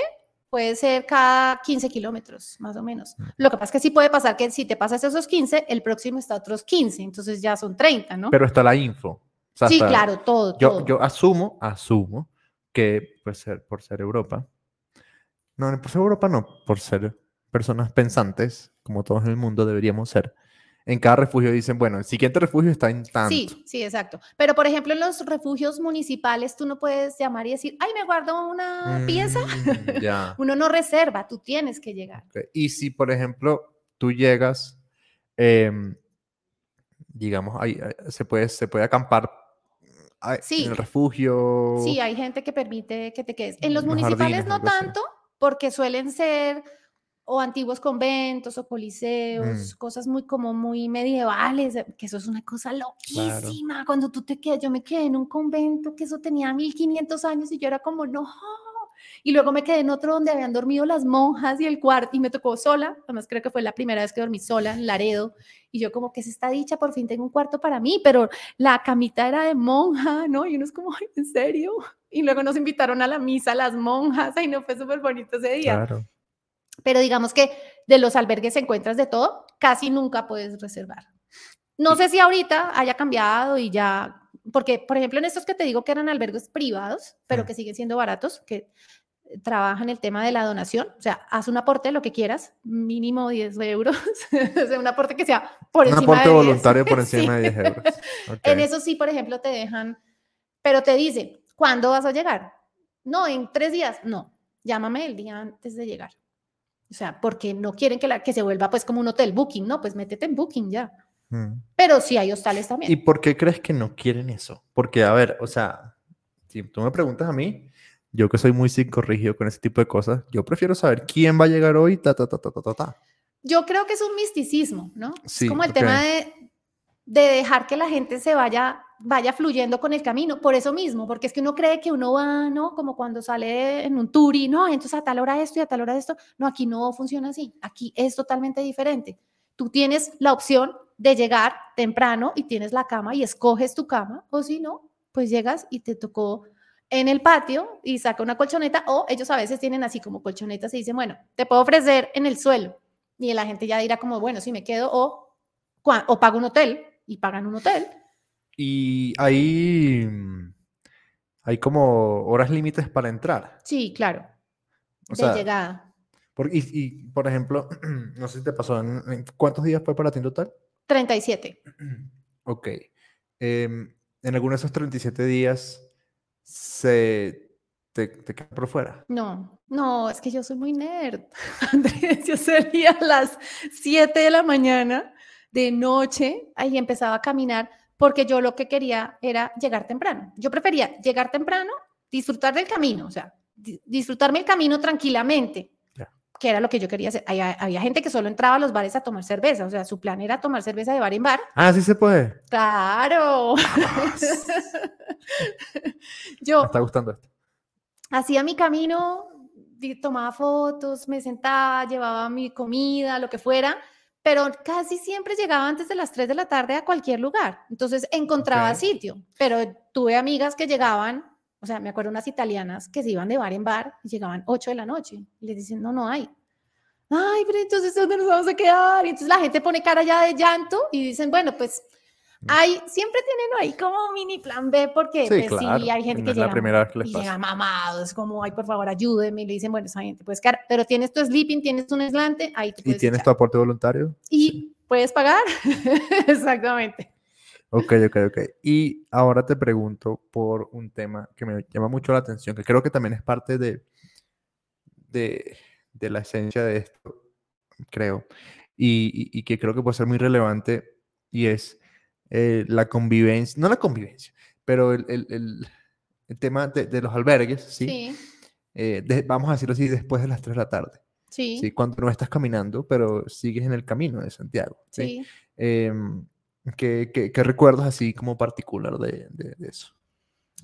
puede ser cada 15 kilómetros, más o menos. Mm. Lo que pasa es que sí puede pasar que si te pasas esos 15, el próximo está a otros 15, entonces ya son 30, ¿no? pero está la info. O sea, sí, está- claro, todo, Yo, todo. yo asumo, asumo que pues, ser, por ser Europa, no, no, por ser Europa no, por ser personas pensantes, como todos en el mundo deberíamos ser, en cada refugio dicen, bueno, el siguiente refugio está en tanto. Sí, sí, exacto. Pero por ejemplo, en los refugios municipales tú no puedes llamar y decir, ay, me guardo una pieza. Mm, ya. [laughs] Uno no reserva, tú tienes que llegar. Y si, por ejemplo, tú llegas, em, digamos, ahí, eh, se, puede, se puede acampar ah, Sí. en el refugio. Sí, hay gente que permite que te quedes. En los municipales jardines, no tanto, porque suelen ser o antiguos conventos o coliseos, Mm. cosas muy como muy medievales, eh, que eso es una cosa loquísima. Cuando tú te quedas, yo me quedé en un convento que eso tenía 1500 años y yo era como, no. Y luego me quedé en otro donde habían dormido las monjas y el cuarto, y me tocó sola, además creo que fue la primera vez que dormí sola en Laredo, y yo como que es esta dicha, por fin tengo un cuarto para mí, pero la camita era de monja, ¿no? Y uno es como, ay, ¿en serio? Y luego nos invitaron a la misa las monjas, ay, no, fue súper bonito ese día. Claro. Pero digamos que de los albergues encuentras de todo, casi nunca puedes reservar. No sé si ahorita haya cambiado y ya, porque por ejemplo en estos que te digo que eran albergues privados, pero que siguen siendo baratos, que trabajan el tema de la donación, o sea, haz un aporte, lo que quieras, mínimo 10 euros, [laughs] o sea, un aporte que sea por Un encima aporte de 10. voluntario por [laughs] Sí. encima de 10 euros. [laughs] Ok. En eso sí, por ejemplo, te dejan, pero te dice, ¿cuándo vas a llegar? No, en tres días. No, llámame el día antes de llegar. O sea, porque no quieren que, la, que se vuelva pues como un hotel booking, ¿no? Pues métete en booking ya. Mm. Pero sí hay hostales también. ¿Y por qué crees que no quieren eso? Porque, a ver, o sea, si tú me preguntas a mí, yo que soy muy psicorrígido con ese tipo de cosas, yo prefiero saber quién va a llegar hoy, ta, ta, ta, ta, ta, ta. Yo creo que es un misticismo, ¿no? Sí, es como el ok. tema de, de dejar que la gente se vaya, vaya fluyendo con el camino, por eso mismo, porque es que uno cree que uno va, ¿no? Como cuando sale en un tour y no, entonces a tal hora esto y a tal hora esto. No, aquí no funciona así, aquí es totalmente diferente. Tú tienes la opción de llegar temprano y tienes la cama y escoges tu cama, o si no, pues llegas y te tocó en el patio y saca una colchoneta, o ellos a veces tienen así como colchonetas y dicen, bueno, te puedo ofrecer en el suelo. Y la gente ya dirá como, bueno, si me quedo o, o pago un hotel y pagan un hotel. Y hay, mm, hay como horas límites para entrar. Sí, claro. O de sea, llegada. por- y, y, por ejemplo, [clears throat] no sé si te pasó, ¿en, en cuántos días fue para ti en total? 37. Ok. Em, en alguno de esos 37 días se te, te quedas por fuera. No, no, es que yo soy muy nerd. [laughs] Andrés, yo salía a las 7 de la mañana de noche y empezaba a caminar porque yo lo que quería era llegar temprano. Yo prefería llegar temprano, disfrutar del camino, o sea, di- disfrutarme el camino tranquilamente, que era lo que yo quería hacer. Había, había gente que solo entraba a los bares a tomar cerveza, o sea, su plan era tomar cerveza de bar en bar. Ah, sí se puede. Claro. [laughs] yo Me está gustando esto. hacía mi camino, tomaba fotos, me sentaba, llevaba mi comida, lo que fuera, pero casi siempre llegaba antes de las 3 de la tarde a cualquier lugar. Entonces encontraba Ok. sitio, pero tuve amigas que llegaban, o sea, me acuerdo unas italianas que se iban de bar en bar y llegaban 8 de la noche y les dicen, no, no hay. Ay, pero entonces ¿dónde nos vamos a quedar? Y entonces la gente pone cara ya de llanto y dicen, bueno, pues hay, siempre tienen ahí como un mini plan B porque Sí, pues, claro, sí, hay gente no que es la llega, primera vez que les y llega mamados, como, ay, por favor, ayúdeme. Y le dicen, bueno, esa gente puedes quedar, pero tienes tu sleeping, tienes un aislante, ahí te ¿Y tienes echar. tu aporte voluntario? Y puedes pagar. [laughs] Exactamente. Ok, ok, ok. Y ahora te pregunto por un tema que me llama mucho la atención, que creo que también es parte de, de, de la esencia de esto, creo, y, y- y que creo que puede ser muy relevante, y es eh, la convivencia, no la convivencia, pero el, el- el- el tema de, de los albergues, ¿sí? Sí, Eh, de- vamos a decirlo así, después de las 3 de la tarde, sí, ¿sí? Cuando no estás caminando, pero sigues en el camino de Santiago, ¿sí? sí. Em, ¿qué, qué- qué recuerdas así como particular de, de- de eso?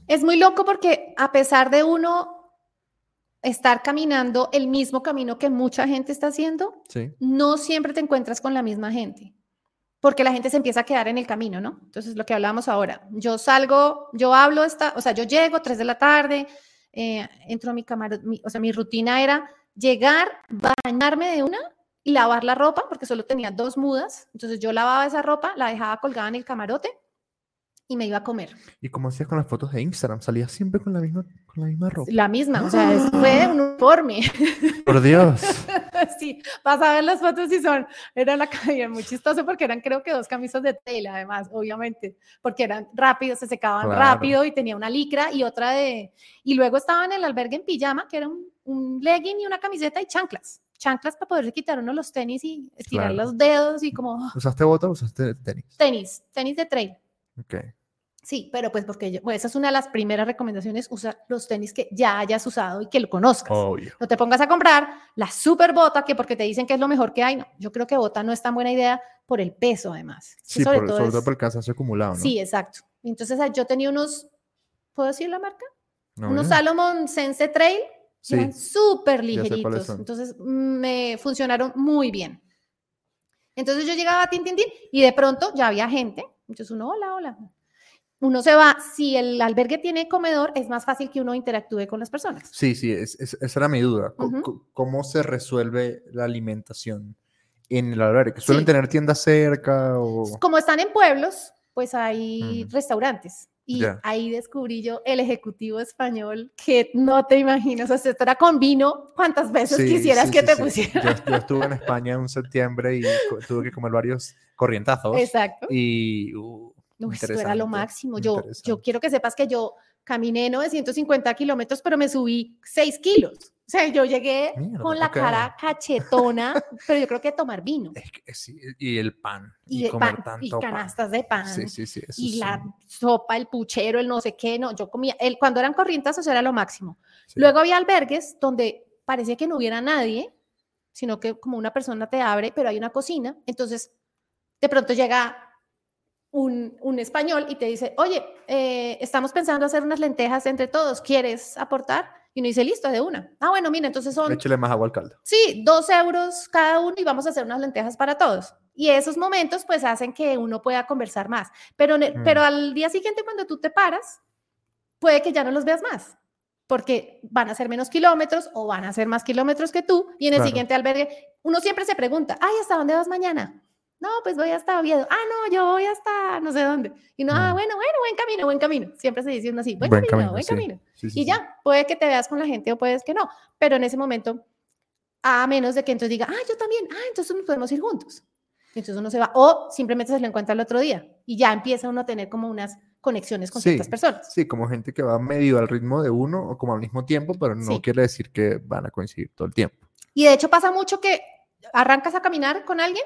Es muy loco porque a pesar de uno estar caminando el mismo camino que mucha gente está haciendo, Sí, no siempre te encuentras con la misma gente, porque la gente se empieza a quedar en el camino, ¿no? Entonces, lo que hablábamos ahora, yo salgo, yo hablo, esta, o sea, yo llego 3 de la tarde, eh, entro a mi cámara, o sea, mi rutina era llegar, bañarme de una y lavar la ropa, porque solo tenía dos mudas, entonces yo lavaba esa ropa, la dejaba colgada en el camarote y me iba a comer. ¿Y cómo hacías con las fotos de Instagram? ¿Salías siempre con la misma, con la misma ropa? La misma, o sea, [gasps] fue un uniforme. Por Dios. [laughs] [laughs] Sí, vas a ver las fotos y son, era la cabina muy chistoso porque eran creo que dos camisas de tela además, obviamente, porque eran rápidos, se secaban Claro. rápido y tenía una licra y otra de, y luego estaba en el albergue en pijama, que era un, un legging y una camiseta y chanclas, chanclas para poder quitar uno los tenis y estirar Claro. los dedos y como ¿Usaste bota o usaste tenis? tenis, tenis de trail. Ok. Sí, pero pues porque yo- bueno, esa es una de las primeras recomendaciones, usa los tenis que ya hayas usado y que lo conozcas. Obvio. No te pongas a comprar la super bota que porque te dicen que es lo mejor que hay. No, yo creo que bota no es tan buena idea por el peso además. Sí, sobre por, todo sobre todo es- por el cansancio acumulado, ¿no? Sí, exacto. Entonces ah, yo tenía unos, ¿puedo decir la marca? No, unos bien. Salomon Sense Trail. Sí, Eran súper ligeritos. Entonces me funcionaron muy bien. Entonces yo llegaba, tin, tin, tin, y de pronto ya había gente. Entonces uno, hola, hola. Uno se va, si el albergue tiene comedor, es más fácil que uno interactúe con las personas. Sí, sí, es- es- esa era mi duda. ¿Cómo se resuelve la alimentación en el albergue? ¿Suelen Sí. tener tiendas cerca o...? Como están en pueblos, pues hay restaurantes. Y ahí descubrí yo el ejecutivo español que no te imaginas. O sea, esto era con vino. ¿Cuántas veces Sí, quisieras sí, que sí, te pusiera? Yo, yo estuve en España en septiembre y tuve que comer varios corrientazos. Exacto. Y... uh, No, esto era lo máximo. Yo, yo quiero que sepas que yo caminé 950 kilómetros, pero me subí 6 kilos. O sea, yo llegué Mierda, con la cara cachetona, pero yo creo que tomar vino. Es que sí, y el pan. Y, comer pan, y pan. canastas de pan. Sí, sí, sí. eso y sí, la sopa, el puchero, el no sé qué, no, yo comía, el, cuando eran corrientazos era lo máximo. sí. Luego había albergues donde parecía que no hubiera nadie, sino que como una persona te abre, pero hay una cocina, entonces de pronto llega un, un español y te dice, oye, eh, estamos pensando hacer unas lentejas entre todos, ¿quieres aportar? Y uno dice, listo, de una. Ah, bueno, mira, entonces son Échale más agua al caldo. Sí, dos euros cada uno y vamos a hacer unas lentejas para todos. Y esos momentos pues hacen que uno pueda conversar más. Pero, Mm. pero al día siguiente cuando tú te paras, puede que ya no los veas más. Porque van a ser menos kilómetros o van a ser más kilómetros que tú. Y en el Claro. siguiente albergue, uno siempre se pregunta, ay, ¿hasta dónde vas mañana? No, pues voy hasta Oviedo. Ah, no, yo voy hasta no sé dónde. Y no, ah, bueno, bueno, buen camino, buen camino. Siempre se dice uno así, buen, Buen camino, camino, buen sí. camino. Sí, sí, Y ya, puede que te veas con la gente o puedes que no, pero en ese momento, a menos de que entonces diga, ah, yo también, ah, entonces nos podemos ir juntos. Entonces uno se va, o simplemente se lo encuentra el otro día y ya empieza uno a tener como unas conexiones con ciertas personas. Sí, como gente que va medio al ritmo de uno o como al mismo tiempo, pero no quiere decir que van a coincidir todo el tiempo. Y de hecho pasa mucho que arrancas a caminar con alguien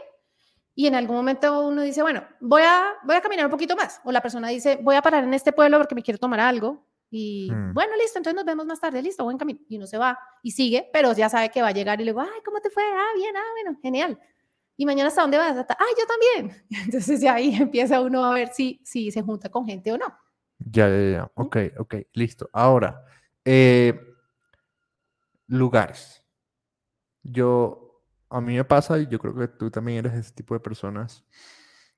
y en algún momento uno dice, bueno, voy a, voy a caminar un poquito más. O la persona dice, voy a parar en este pueblo porque me quiero tomar algo. Y Mm. bueno, listo, entonces nos vemos más tarde, listo, buen camino. Y uno se va y sigue, pero ya sabe que va a llegar y le digo, ay, ¿cómo te fue? Ah, bien, ah, bueno, genial. ¿Y mañana hasta dónde vas? Hasta, ah, yo también. [laughs] Entonces ya ahí [laughs] empieza uno a ver si, si se junta con gente o no. Ya, ya, ya. Ok, ok, listo. Ahora, eh, lugares. Yo, a mí me pasa, y yo creo que tú también eres ese tipo de personas,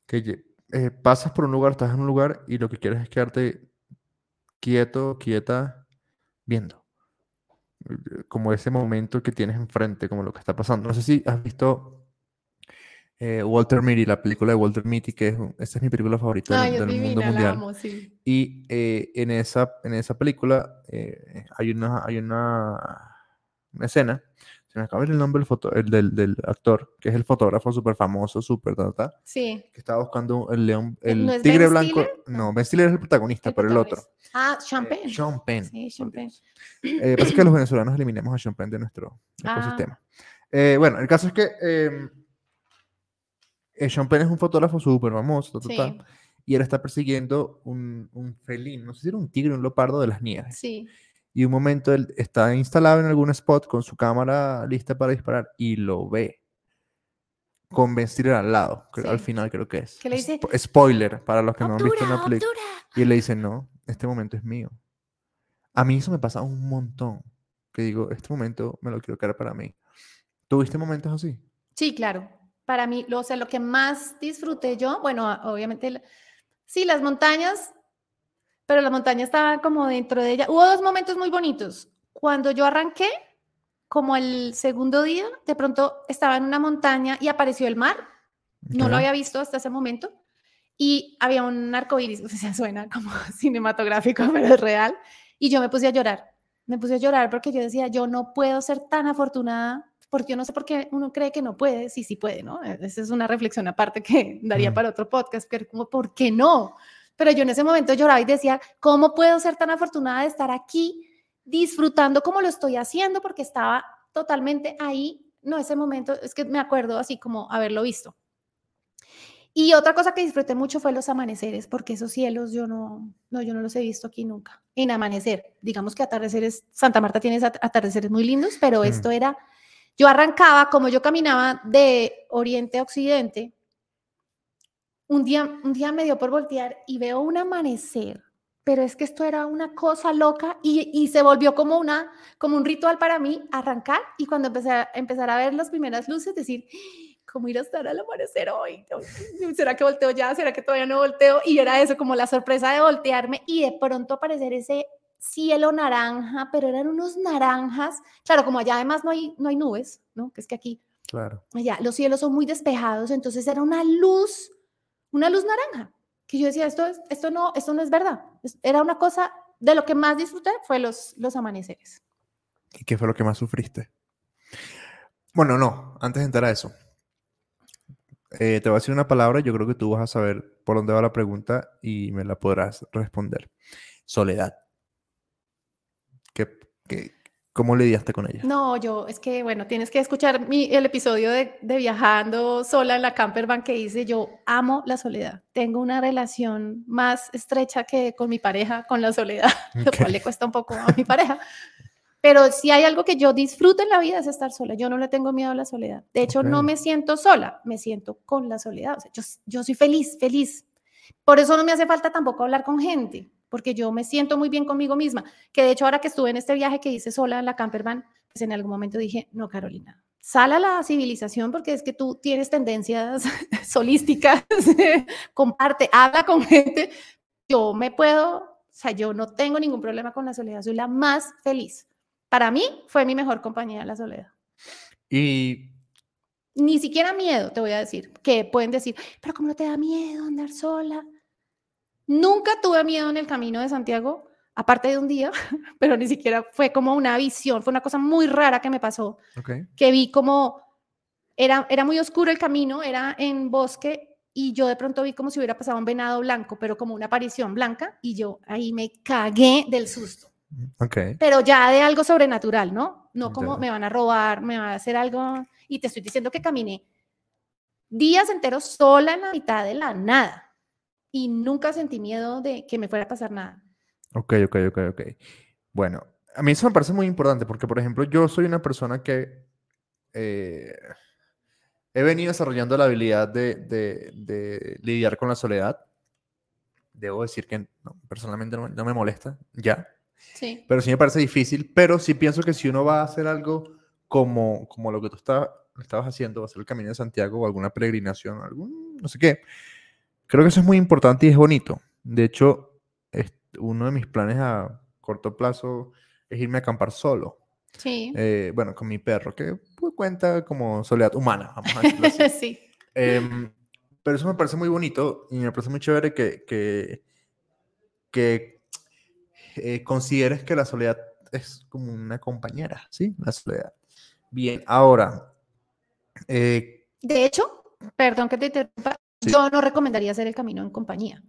que eh, pasas por un lugar, estás en un lugar y lo que quieres es quedarte quieto, quieta, viendo. eh, como ese momento que tienes enfrente, como lo que está pasando. No sé si has visto eh, Walter Mitty, la película de Walter Mitty, que es, esa es mi película favorita Ay, del, mundo divina, la mundial. amo, sí. Y eh, en, esa, en esa película eh, hay, una, hay una, una escena, se me acaba el nombre del, foto, el del, del actor, que es el fotógrafo súper famoso, súper, ta, ta, ta, Sí. que estaba buscando el león, Eh, el ¿no es tigre blanco. Stiller? No, Ben Stiller es el protagonista, El pero el otro. Ah, eh, Champagne. Sean Penn. Sí, Sean Penn. Eh, pasa que los venezolanos eliminemos a Sean Penn de nuestro Ah. ecosistema. Eh, bueno, el caso es que eh, eh, Sean Penn es un fotógrafo súper famoso, ta, ta, ta, Sí, y él está persiguiendo un, un felino, no sé si era un tigre un leopardo de las nieves. sí. Y un momento él está instalado en algún spot con su cámara lista para disparar y lo ve. Con al lado, creo- al Sí. final creo que es. ¿Qué le dice? Spo- Spoiler para los que no han visto una película. Y él le dice, no, este momento es mío. A mí eso me pasa un montón. Que digo, este momento me lo quiero quedar para mí. ¿Tuviste momentos así? Sí, claro. Para mí, lo, o sea, lo que más disfruté yo, bueno, obviamente, la- sí, las montañas, pero la montaña estaba como dentro de ella. Hubo dos momentos muy bonitos. Cuando yo arranqué, como el segundo día, de pronto estaba en una montaña y apareció el mar. No lo había visto hasta ese momento. Y había un arco iris, [laughs] o sea, suena como [laughs] cinematográfico, pero es real. Y yo me puse a llorar. Me puse a llorar porque yo decía, yo no puedo ser tan afortunada, porque yo no sé por qué uno cree que no puede, sí, sí puede, ¿no? E, Esa es una reflexión aparte que [laughs] daría Mm. para otro podcast, pero como, ¿por qué no? Pero yo en ese momento lloraba y decía, ¿cómo puedo ser tan afortunada de estar aquí disfrutando como lo estoy haciendo? Porque estaba totalmente ahí. No, ese momento, es que me acuerdo así como haberlo visto. Y otra cosa que disfruté mucho fue los amaneceres, porque esos cielos yo no, no, yo no los he visto aquí nunca. En amanecer, digamos que atardeceres, Santa Marta tiene at- atardeceres muy lindos, pero Mm. esto era, yo arrancaba, como yo caminaba de oriente a occidente, un día, un día me dio por voltear y veo un amanecer, pero es que esto era una cosa loca y, y se volvió como, una, como un ritual para mí arrancar y cuando empecé a empezar a ver las primeras luces, decir, ¿cómo ir a estar al amanecer hoy? ¿Será que volteo ya? ¿Será que todavía no volteo? Y era eso, como la sorpresa de voltearme y de pronto aparecer ese cielo naranja, pero eran unos naranjas. Claro, como allá además no hay, no hay nubes, ¿no? Que es que aquí Claro. allá los cielos son muy despejados, entonces era una luz, una luz naranja, que yo decía, esto, es, esto, no, esto no es verdad. Era una cosa de lo que más disfruté fue los, los amaneceres. ¿Y qué fue lo que más sufriste? Bueno, no, antes de entrar a eso. eh, te voy a decir una palabra, yo creo que tú vas a saber por dónde va la pregunta y me la podrás responder. Soledad. ¿Qué, qué- ¿Cómo lidiaste con ella? No, yo, es que, bueno, tienes que escuchar mi, el episodio de, de viajando sola en la campervan que hice. Yo amo la soledad. Tengo una relación más estrecha que con mi pareja, con la soledad, [laughs] lo cual le cuesta un poco a mi pareja. Pero si hay algo que yo disfruto en la vida es estar sola. Yo no le tengo miedo a la soledad. De hecho, no me siento sola, me siento con la soledad. O sea, yo, yo soy feliz, feliz. Por eso no me hace falta tampoco hablar con gente, porque yo me siento muy bien conmigo misma. Que de hecho, ahora que estuve en este viaje que hice sola en la campervan, pues en algún momento dije, no, Carolina, sal a la civilización porque es que tú tienes tendencias [laughs] solísticas, [laughs] comparte, habla con gente. Yo me puedo, o sea, yo no tengo ningún problema con la soledad, soy la más feliz. Para mí fue mi mejor compañía la soledad. Y Ni siquiera miedo, te voy a decir, que pueden decir, pero ¿cómo no te da miedo andar sola? Nunca tuve miedo en el camino de Santiago, aparte de un día, [laughs] pero ni siquiera fue como una visión, fue una cosa muy rara que me pasó, que vi como, era, era muy oscuro el camino, era en bosque y yo de pronto vi como si hubiera pasado un venado blanco, pero como una aparición blanca y yo ahí me cagué del susto Ok. pero ya de algo sobrenatural, ¿no? No como me van a robar, me van a hacer algo. Y te estoy diciendo que caminé días enteros sola en la mitad de la nada y nunca sentí miedo de que me fuera a pasar nada. Ok, ok, ok, ok. Bueno, a mí eso me parece muy importante porque, por ejemplo, yo soy una persona que eh, he venido desarrollando la habilidad de, de- de lidiar con la soledad. Debo decir que no, personalmente no, no me molesta, ya, Sí. pero sí me parece difícil, pero sí pienso que si uno va a hacer algo como, como lo que tú está- estabas haciendo, va a ser el Camino de Santiago o alguna peregrinación, algún, no sé qué, creo que eso es muy importante y es bonito. De hecho, es- uno de mis planes a corto plazo es irme a acampar solo. Sí. Eh, bueno, con mi perro, que pues, cuenta como soledad humana, vamos a decirlo así. [laughs] sí. Em, pero eso me parece muy bonito y me parece muy chévere que, que, que eh, consideres que la soledad es como una compañera, ¿sí? La soledad. Bien, ahora, eh, De hecho, perdón que te interrumpa, Sí. yo no recomendaría hacer el camino en compañía.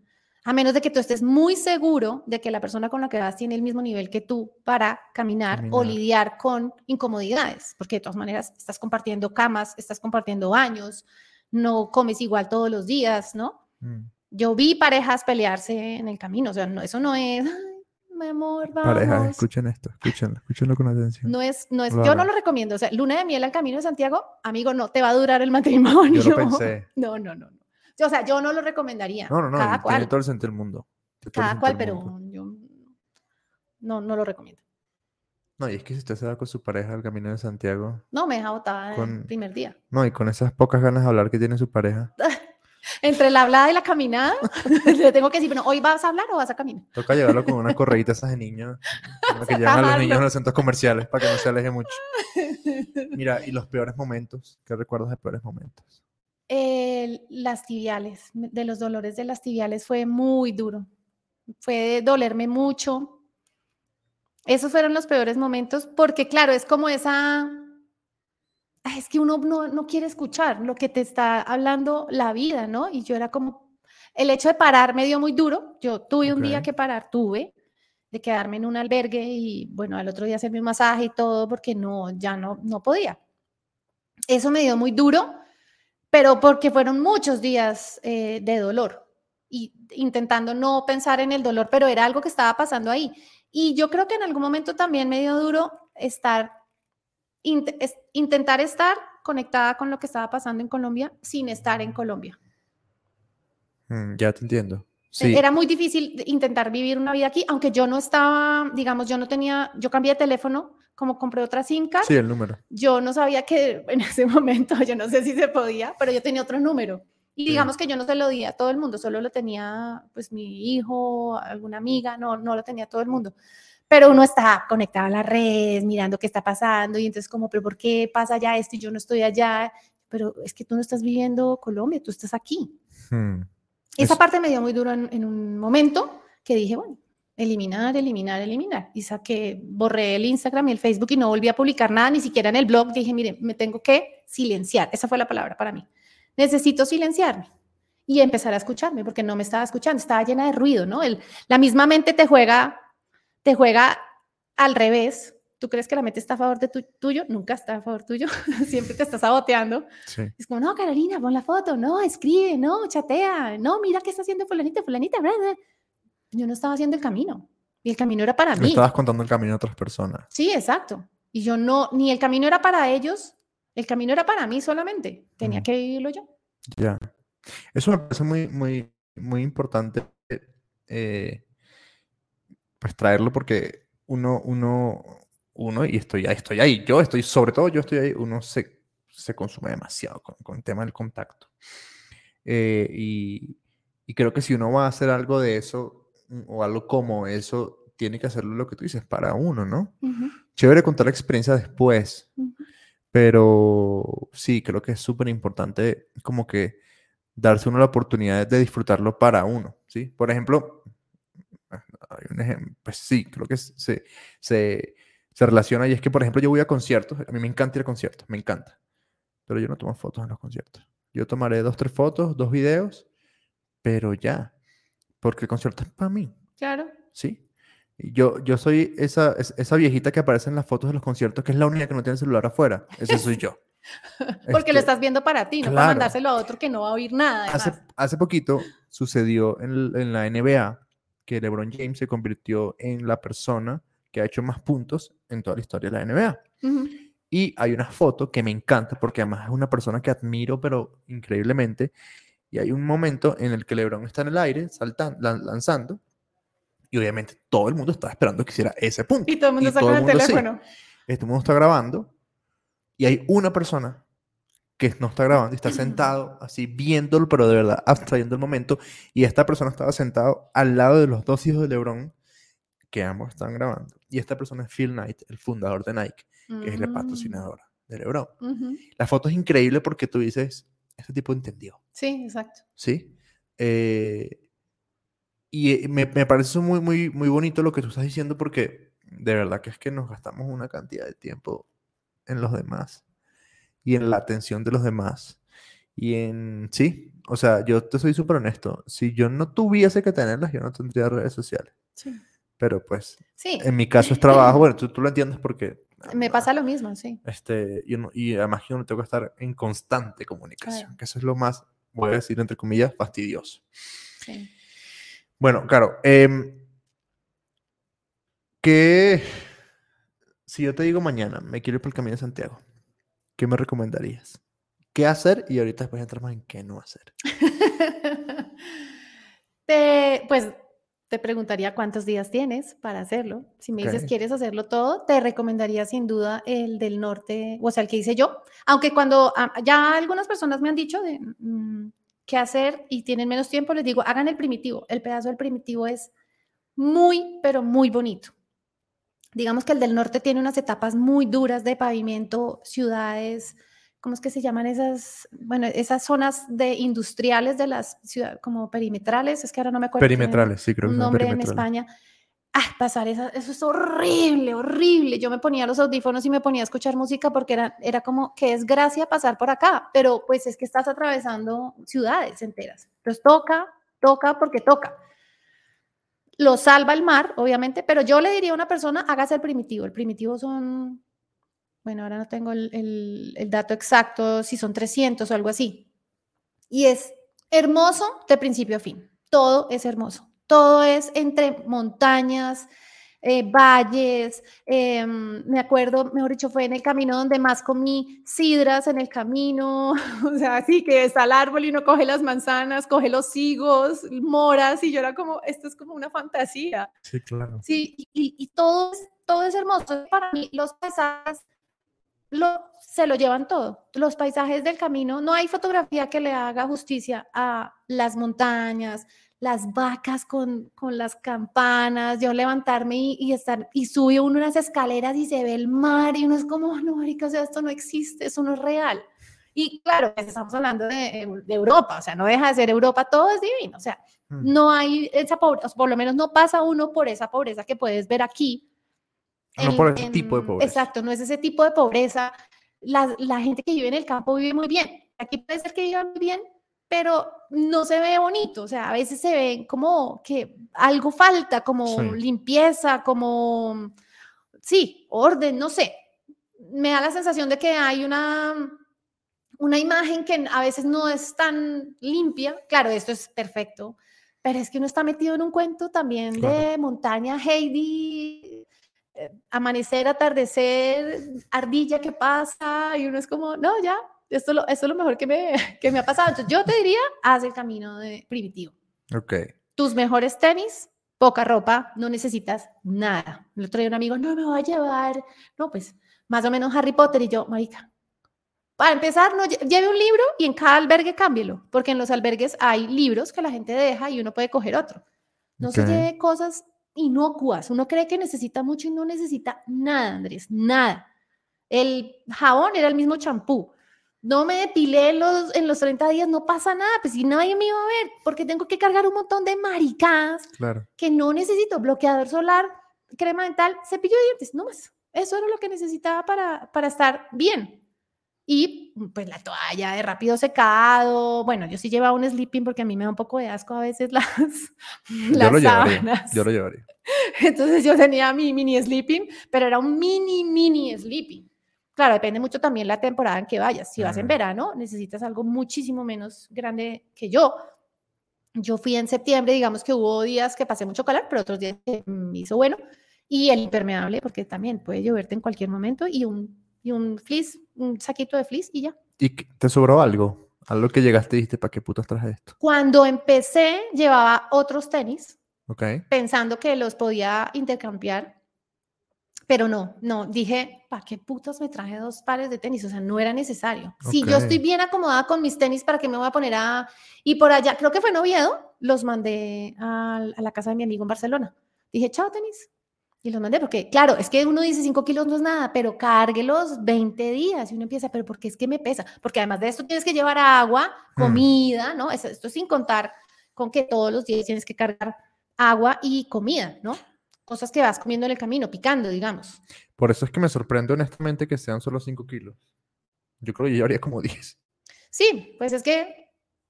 A menos de que tú estés muy seguro de que la persona con la que vas tiene el mismo nivel que tú para caminar, o Caminar. lidiar con incomodidades, porque de todas maneras estás compartiendo camas, estás compartiendo baños, no comes igual todos los días, ¿no? mm, Yo vi parejas pelearse en el camino, o sea, no, eso no es, "Ay, mi amor, vamos. parejas, escuchen esto, escúchenlo, escúchenlo con atención. No es, no es, Lo yo no lo recomiendo. O sea, luna de miel al camino de Santiago, amigo, no te va a durar el matrimonio. Yo lo pensé. [laughs] No, no, no. no. O sea, yo no lo recomendaría. No, no, no, Cada cual, tiene todo el sentido del mundo. cada cual, pero mundo. yo no, no lo recomiendo. No, y es que si usted se va con su pareja al camino de Santiago, No me deja botada Con- el primer día. no, y con esas pocas ganas de hablar que tiene su pareja, [laughs] Entre la hablada y la caminada, [laughs] le tengo que decir, bueno, ¿hoy vas a hablar o vas a caminar? toca llevarlo con una correíta esas de niños, como que [laughs] llevan a los niños a los centros comerciales para que no se aleje mucho. Mira, y los peores momentos, ¿qué recuerdas de peores momentos? Las tibiales, de los dolores de las tibiales fue muy duro. Fue de dolerme mucho. Esos fueron los peores momentos porque, claro, es como esa... Es que uno no, no quiere escuchar lo que te está hablando la vida, ¿no? Y yo era como... El hecho de parar me dio muy duro. Yo tuve un día que parar, tuve, de quedarme en un albergue y, bueno, al otro día hacerme un masaje y todo porque no, ya no, no podía. Eso me dio muy duro pero porque fueron muchos días eh, de dolor y intentando no pensar en el dolor, pero era algo que estaba pasando ahí. Y yo creo que en algún momento también me dio duro estar, int- es- intentar estar conectada con lo que estaba pasando en Colombia sin estar en Colombia. Mm, ya te entiendo. Sí, Era muy difícil intentar vivir una vida aquí, aunque yo no estaba, digamos, yo no tenía, yo cambié de teléfono, como compré otra SIM card, sí, el número. yo no sabía que [laughs] en ese momento, yo no sé si se podía, pero yo tenía otro número. Y Sí. digamos que yo no se lo di a todo el mundo, solo lo tenía pues mi hijo, alguna amiga, no, no lo tenía todo el mundo. Pero uno está conectado a las redes, mirando qué está pasando y entonces como, pero ¿por qué pasa ya esto y yo no estoy allá? Pero es que tú no estás viviendo Colombia, tú estás aquí. Mm, Esa Es- parte me dio muy duro en, en un momento que dije, bueno, eliminar, eliminar, eliminar. Y saqué, borré el Instagram y el Facebook y no volví a publicar nada, ni siquiera en el blog. Dije, mire, me tengo que silenciar. Esa fue la palabra para mí. Necesito silenciarme y empezar a escucharme porque no me estaba escuchando, estaba llena de ruido, ¿no? El, la misma mente te juega, te juega al revés. ¿Tú crees que la mente está a favor de tu- tuyo? Nunca está a favor tuyo. [laughs] Siempre te está saboteando. sí. Es como, no, Carolina, pon la foto, no, escribe, no, chatea, no, mira qué está haciendo fulanita, fulanita, bla, bla". Yo no estaba haciendo el camino. Y el camino era para Le mí. estabas contando el camino a otras personas. Sí, exacto. Y yo no, ni el camino era para ellos, el camino era para mí solamente. Tenía Ujú. que vivirlo yo. Ya. Eso me parece muy, muy, muy importante eh, pues traerlo porque uno, uno, uno, y estoy, ahí- estoy ahí, yo estoy, sobre todo yo estoy ahí, uno se, se consume demasiado con, con el tema del contacto. Eh, y, y creo que si uno va a hacer algo de eso, mm, o algo como eso, tiene que hacerlo lo que tú dices, para uno, ¿no? Ujú, Chévere contar la experiencia después, ujú. pero sí, creo que es súper importante como que darse uno la oportunidad de disfrutarlo para uno, ¿sí? Por ejemplo, hay un ejem- pues sí, creo que se, se, se relaciona y es que, por ejemplo, yo voy a conciertos, a mí me encanta ir a conciertos, me encanta, pero yo no tomo fotos en los conciertos. Yo tomaré dos, tres fotos, dos videos, pero ya, porque el concierto es para mí, Claro. ¿sí? Yo, yo soy esa, es- esa viejita que aparece en las fotos de los conciertos, que es la única que no tiene celular afuera. Ese soy yo. [laughs] Porque lo Este, estás viendo para ti, no para mandárselo a otro que no va a oír nada. Hace, hace poquito sucedió en, en la NBA que LeBron James se convirtió en la persona que ha hecho más puntos en toda la historia de la NBA. Y hay una foto que me encanta porque además es una persona que admiro, pero increíblemente. Y hay un momento en el que LeBron está en el aire, saltando, lanzando, y obviamente todo el mundo estaba esperando que hiciera ese punto. Y todo el mundo Y saca el el mundo sí. teléfono. Este mundo está grabando y hay una persona que no está grabando y está [clears throat] sentado así viéndolo, pero de verdad abstrayendo el momento. Y esta persona estaba sentado al lado de los dos hijos de LeBron que ambos están grabando. Y esta persona es Phil Knight, el fundador de Nike, que es el Mm, patrocinador de LeBron. ujú. La foto es increíble porque tú dices, este tipo entendió, Sí, exacto. ¿sí? Eh, y eh, me, me parece muy, muy, muy bonito lo que tú estás diciendo porque de verdad que es que nos gastamos una cantidad de tiempo en los demás y en la atención de los demás. Y en, sí, o sea, yo te soy súper honesto, si yo no tuviese que tenerlas, yo no tendría redes sociales. Sí. Pero pues, Sí, en mi caso es trabajo, bueno, tú, tú lo entiendes porque... [laughs] me pasa lo mismo, sí. Este, y, uno- y además yo no tengo que estar en constante comunicación, Claro. que eso es lo más, voy a decir entre comillas, fastidioso. sí. Bueno, claro, em, que si yo te digo mañana, me quiero ir por el Camino de Santiago, ¿qué me recomendarías? ¿Qué hacer? Y ahorita después entramos en qué no hacer. [laughs] Te, pues te preguntaría cuántos días tienes para hacerlo. Si me dices quieres hacerlo todo, te recomendaría sin duda el del norte, o sea, el que hice yo. Aunque cuando ah, ya algunas personas me han dicho de, mm, qué hacer y tienen menos tiempo, les digo, hagan el primitivo. El pedazo del primitivo es muy, pero muy bonito. Digamos que el del norte tiene unas etapas muy duras de pavimento, ciudades, ¿cómo es que se llaman esas? Bueno, esas zonas de industriales de las ciudades, como perimetrales, es que ahora no me acuerdo. Perimetrales, sí, creo que nombre en. España. Ah, pasar esa- eso es horrible, horrible. Yo me ponía los audífonos y me ponía a escuchar música porque era, era como que es gracia pasar por acá, pero pues es que estás atravesando ciudades enteras. Entonces toca, toca porque toca lo salva el mar, obviamente, pero yo le diría a una persona, hágase el primitivo. El primitivo son, bueno, ahora no tengo el, el- el dato exacto, si son 300 o algo así. Y es hermoso de principio a fin. Todo es hermoso. Todo es entre montañas, eh, valles. em, me acuerdo, mejor dicho, fue en el camino donde más comí sidras en el camino. [laughs] O sea, así que está el árbol y uno coge las manzanas, coge los higos, moras, y yo era como, esto es como una fantasía. Sí, claro. Sí, y, y- todo, todo es hermoso. Para mí, los paisajes lo, se lo llevan todo. Los paisajes del camino, no hay fotografía que le haga justicia a las montañas, las vacas con, con las campanas, yo levantarme y, y estar, y sube uno unas escaleras y se ve el mar, y uno es como, "Oh, no, marica, o sea, esto no existe, eso no es real. Y claro, pues, estamos hablando de, de Europa, o sea, no deja de ser Europa, todo es divino, o sea, Mm. no hay esa pobreza, por lo menos no pasa uno por esa pobreza que puedes ver aquí. No por ese tipo de pobreza. Exacto, no es ese tipo de pobreza. La, la gente que vive en el campo vive muy bien. Aquí puede ser que viva muy bien, pero no se ve bonito. O sea, a veces se ve como que algo falta, como Sí. limpieza, como, sí, orden, no sé. Me da la sensación de que hay una, una imagen que a veces no es tan limpia. Claro, esto es perfecto, pero es que uno está metido en un cuento también Claro. de montaña, Heidi, amanecer, atardecer, ardilla que pasa, y uno es como, no, ya, esto, es lo- esto es lo mejor que me, [laughs] que me ha pasado. Entonces, yo te diría, haz el camino de primitivo. Ok. Tus mejores tenis, poca ropa, no necesitas nada. El otro día un amigo, no me voy a llevar, no, pues, más o menos Harry Potter, y yo, marica, para empezar, no, lle- lleve un libro y en cada albergue cámbielo, porque en los albergues hay libros que la gente deja y uno puede coger otro. No se Ok. lleve cosas inocuas. Uno cree que necesita mucho y no necesita nada, Andrés, nada. El jabón era el mismo champú. No me depilé en los, en los 30 días, no pasa nada, pues si nadie me iba a ver, porque tengo que cargar un montón de maricadas Claro. que no necesito. Bloqueador solar, crema dental, cepillo de dientes, no más. Eso era lo que necesitaba para, para estar bien. Y pues la toalla de rápido secado. Bueno, yo sí llevaba un sleeping porque a mí me da un poco de asco a veces [laughs] las, Yo las lo llevaría. sábanas. Yo lo llevaría. [laughs] Entonces yo tenía mi mini sleeping, pero era un mini, mini sleeping. Claro, depende mucho también la temporada en que vayas. Si vas en Mm. verano, necesitas algo muchísimo menos grande que yo. Yo fui en septiembre, digamos que hubo días que pasé mucho calor, pero otros días que me hizo bueno. Y el impermeable, porque también puede lloverte en cualquier momento, y un, y un fleece, un saquito de fleece y ya. ¿Y te sobró algo? Algo que llegaste y dijiste, ¿para qué putas traje esto? Cuando empecé, llevaba otros tenis, Ok. pensando que los podía intercambiar, pero no, no, dije, ¿para qué putas me traje dos pares de tenis? O sea, no era necesario. Si yo estoy bien acomodada con mis tenis, ¿para qué me voy a poner a...? Y por allá, creo que fue en Oviedo, los mandé al- a, la casa de mi amigo en Barcelona. Dije, chao tenis, Y los mandé porque, claro, es que uno dice 5 kilos no es nada, pero cárguelos 20 días y uno empieza, pero ¿por qué es que me pesa? Porque además de esto tienes que llevar agua, Mm. comida, ¿no? Esto, sin contar con que todos los días tienes que cargar agua y comida, ¿no? Cosas que vas comiendo en el camino, picando, digamos. Por eso es que me sorprende honestamente que sean solo 5 kilos. Yo creo que yo llevaría como 10. Sí, pues es que,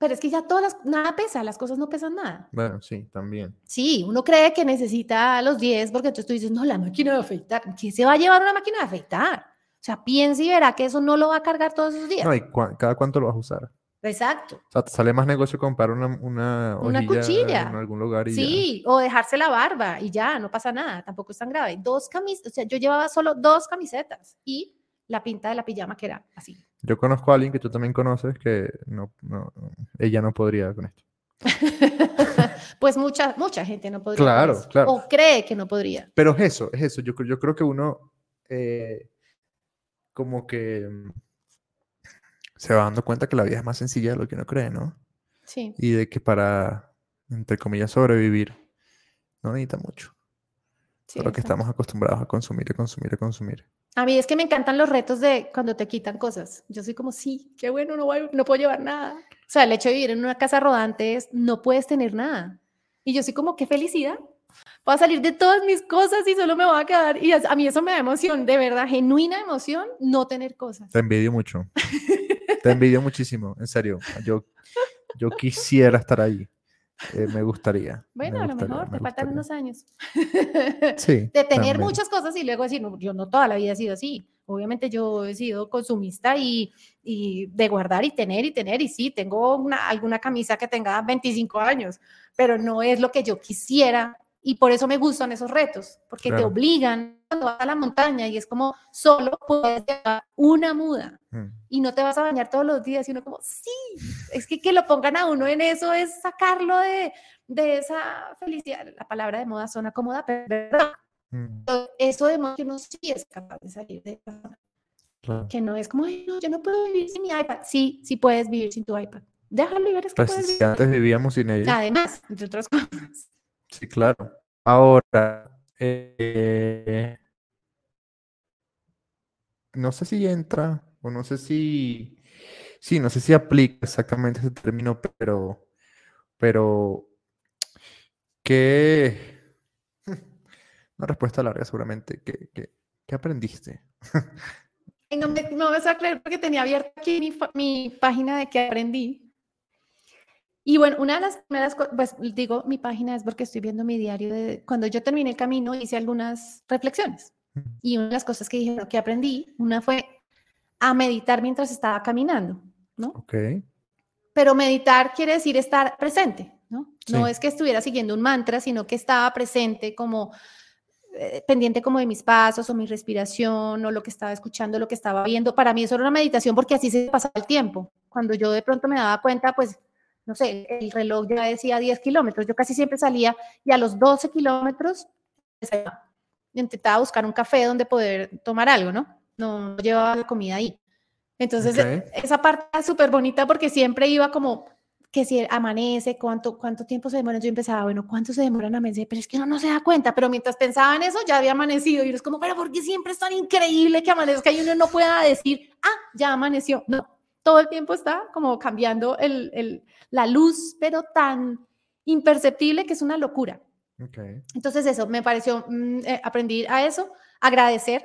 pero es que ya todas las, nada pesa, las cosas no pesan nada. Bueno, sí, también. Sí, uno cree que necesita los 10 porque entonces tú dices, no, la máquina de afeitar. ¿Quién se va a llevar una máquina de afeitar? O sea, piensa y verá que eso no lo va a cargar todos esos días. No, ¿y cua- cada cuánto lo vas a usar? Exacto. O sea, te sale más negocio comprar una, una, Una cuchilla. en algún lugar y ya. Sí, o dejarse la barba y ya, no pasa nada, tampoco es tan grave. Dos camisetas, o sea, yo llevaba solo dos camisetas y la pinta de la pijama que era así. Yo conozco a alguien que tú también conoces que no, no, ella no podría con esto. [laughs] pues mucha, mucha gente no podría. con Claro, eso, claro. O cree que no podría. Pero es eso, es eso. Yo, yo creo que uno eh, como que mm, se va dando cuenta que la vida es más sencilla de lo que uno cree, ¿no? Sí. Y de que para, entre comillas, sobrevivir, no necesita mucho. Sí, Solo que exacto. estamos acostumbrados a consumir, a consumir, a consumir. A mí es que me encantan los retos de cuando te quitan cosas. Yo soy como, sí, qué bueno, no, voy- no puedo llevar nada. O sea, el hecho de vivir en una casa rodante es, no puedes tener nada. Y yo soy como, qué felicidad. Voy a salir de todas mis cosas y solo me voy a quedar. Y a a mí eso me da emoción, de verdad, genuina emoción, no tener cosas. Te envidio mucho. Te envidio muchísimo, en serio. Yo, yo quisiera estar ahí. Eh, me gustaría. me Bueno, a lo mejor me te faltan unos años. [laughs] Sí. de tener también. muchas cosas y luego decir, "No, yo no toda la vida he sido así. Obviamente yo he sido consumista y, y de guardar y tener y tener. Y sí, tengo una, alguna camisa que tenga 25 años, pero no es lo que yo quisiera. Y por eso me gustan esos retos, porque te Claro. obligan cuando vas a la montaña y es como solo puedes llevar una muda Mm. y no te vas a bañar todos los días y uno como, sí, es que que lo pongan a uno en eso es sacarlo de, de esa felicidad. La palabra de moda suena cómoda, pero verdad. Mm, eso demuestra que uno sí es capaz de salir de esa zona, claro. que no es como, "Ay, no, yo no puedo vivir sin mi iPad. Sí, sí puedes vivir sin tu iPad. Déjalo y verás que Pues puedes si vivir. antes vivíamos sin ella. Además, entre otras [laughs] cosas. Sí, claro. Ahora, eh, no sé si entra o no sé si, sí, no sé si aplica exactamente ese término, pero, pero, ¿qué? [laughs] Una respuesta larga seguramente. ¿Qué, qué, qué aprendiste? [laughs] No, me, no me vas a creer porque tenía abierta aquí mi, mi página de que aprendí. Y bueno, una de las primeras cosas, pues digo mi página es porque estoy viendo mi diario de cuando yo terminé el camino hice algunas reflexiones. Y una de las cosas que dije que aprendí, una fue a meditar mientras estaba caminando, ¿no? Ok. Pero meditar quiere decir estar presente, ¿no? No es que estuviera siguiendo un mantra, sino que estaba presente como eh, pendiente como de mis pasos o mi respiración o lo que estaba escuchando, lo que estaba viendo. Para mí eso era una meditación porque así se pasaba el tiempo. Cuando yo de pronto me daba cuenta, pues, no sé, el reloj ya decía 10 kilómetros, yo casi siempre salía y a los 12 kilómetros desayunaba. intentaba buscar un café donde poder tomar algo, ¿no? No llevaba la comida ahí. Entonces, esa parte es súper bonita porque siempre iba como que si amanece, cuánto, cuánto tiempo se demora. Yo empezaba, bueno, ¿cuánto se demora en amanecer? Pero es que uno no se da cuenta. Pero mientras pensaba en eso, ya había amanecido. Y uno es como, pero ¿por qué siempre es tan increíble que amanezca y uno no pueda decir, ah, ya amaneció? No, todo el tiempo está como cambiando el, el, la luz, pero tan imperceptible que es una locura. Ok. Entonces eso, me pareció, mm, eh, aprendí a eso, agradecer.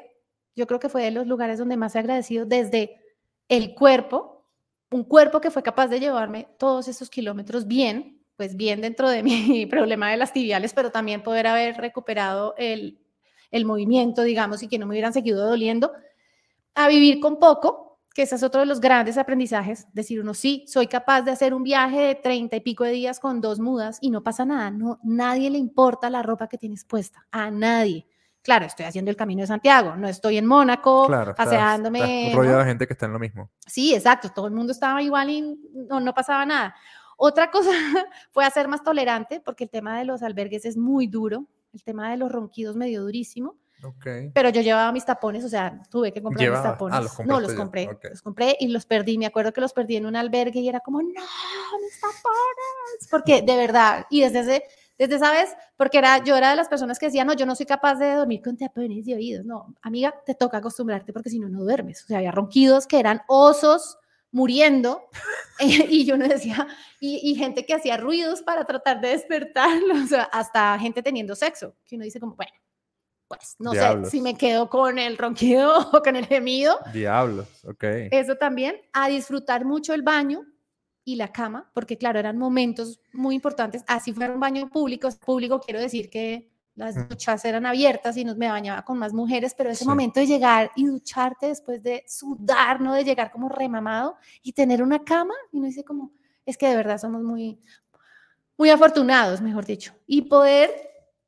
Yo creo que fue de los lugares donde más he agradecido desde el cuerpo, un cuerpo que fue capaz de llevarme todos esos kilómetros bien, pues bien dentro de [laughs] mi problema de las tibiales, pero también poder haber recuperado el, el movimiento, digamos, y que no me hubieran seguido doliendo, a vivir con poco, que ese es otro de los grandes aprendizajes, decir uno, sí, soy capaz de hacer un viaje de treinta y pico de días con dos mudas y no pasa nada, no, nadie le importa la ropa que tienes puesta, a nadie. Claro, estoy haciendo el camino de Santiago, no estoy en Mónaco, Claro, estás- paseándome. estás rodeado ¿no? de gente que está en lo mismo. Sí, exacto, todo el mundo estaba igual y no, no pasaba nada. Otra cosa [laughs] fue hacer más tolerante, porque el tema de los albergues es muy duro, el tema de los ronquidos medio durísimo, Ok. pero yo llevaba mis tapones, o sea, tuve que comprar mis ah, tapones. los no, los compré, ok. los compré y los perdí. Me acuerdo que los perdí en un albergue y era como, no, mis tapones, porque de verdad, y desde ese, desde esa vez porque era, yo era de las personas que decían, no, yo no soy capaz de dormir con tapones de oídos. No, amiga, te toca acostumbrarte porque si no, no duermes. O sea, había ronquidos que eran osos muriendo [laughs] y yo no decía, y, gente que hacía ruidos para tratar de despertarlo, o sea, hasta gente teniendo sexo, que uno dice como, bueno, pues no sé si me quedo con el ronquido [laughs] o con el gemido. Diablos, ok. Eso también, a disfrutar mucho el baño, y la cama, porque claro, eran momentos muy importantes, así fuera un baño público, público quiero decir que las duchas eran abiertas y nos me bañaba con más mujeres, pero ese momento de llegar y ducharte después de sudar, no de llegar como remamado y tener una cama, y uno dice como, es que de verdad somos muy, muy afortunados, mejor dicho, y poder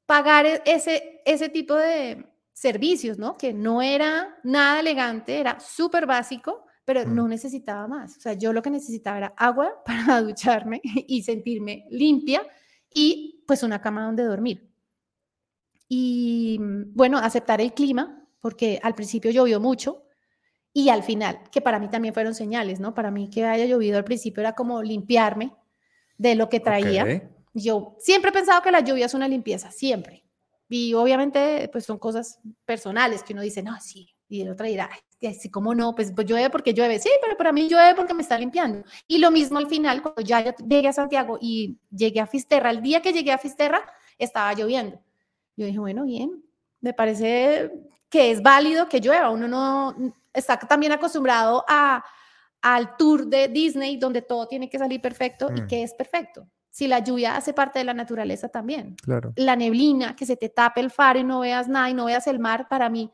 pagar e-, ese, ese tipo de servicios, ¿no? Que no era nada elegante, era súper básico, pero no mm. necesitaba más. O sea, yo lo que necesitaba era agua [laughs] para ducharme y sentirme limpia y pues una cama donde dormir. Y mm, bueno, aceptar el clima, porque al principio llovió mucho y al final, que para mí también fueron señales, ¿no? Para mí que haya llovido al principio era como limpiarme de lo que traía. Yo siempre he pensado que la lluvia es una limpieza, siempre. Y obviamente, pues son cosas personales que uno dice, no, sí, y el otro dirá, así como no, pues, pues, llueve porque llueve, sí, pero para mí llueve porque me está limpiando. Y lo mismo al final, cuando ya yo llegué a Santiago y llegué a Fisterra, el día que llegué a Fisterra estaba lloviendo. Yo dije, bueno, bien, me parece que es válido que llueva, uno no está también acostumbrado a, al tour de Disney donde todo tiene que salir perfecto y mm. que es perfecto. Si la lluvia hace parte de la naturaleza también. Claro. La neblina, que se te tape el faro y no veas nada y no veas el mar, para mí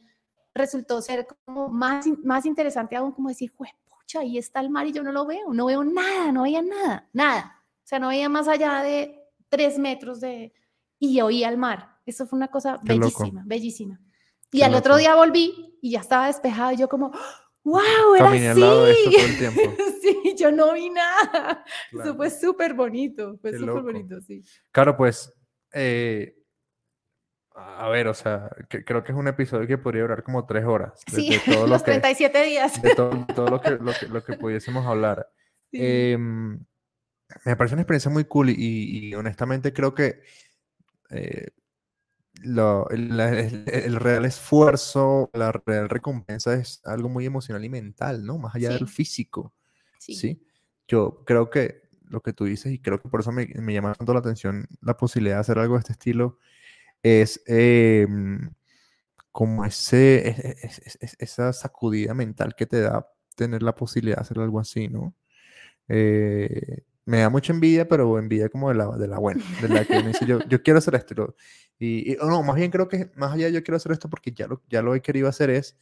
resultó ser como más, más interesante aún, como decir, pucha, ahí está el mar y yo no lo veo, no veo nada, no veía nada, nada. O sea, no veía más allá de tres metros de... y oía el mar. Eso fue una cosa bellísima, bellísima. Y al otro día volví y ya estaba despejado y yo como, wow, era así. Al lado de todo el tiempo. [laughs] sí, yo no vi nada. Eso fue súper bonito, fue súper bonito, sí. Claro, pues eh, a ver, o sea, creo que es un episodio que podría durar como tres horas. Sí, [laughs] los 37 días. De todo, lo, que, lo, que, pudiésemos hablar. [laughs] Em, me parece una experiencia muy cool y, honestamente creo que eh, el, real esfuerzo, la real recompensa es algo muy emocional y mental, ¿no? Más allá del físico. Sí. Yo creo que lo que tú dices y creo que por eso me, me llama tanto la atención la posibilidad de hacer algo de este estilo es em, como ese, esa sacudida mental que te da tener la posibilidad de hacer algo así, ¿no? Eh, me da mucha envidia, pero envidia como de la, de la buena, de la que me dice yo, yo quiero hacer esto. Y, no, más bien creo que más allá yo quiero hacer esto porque ya lo, ya lo he querido hacer es,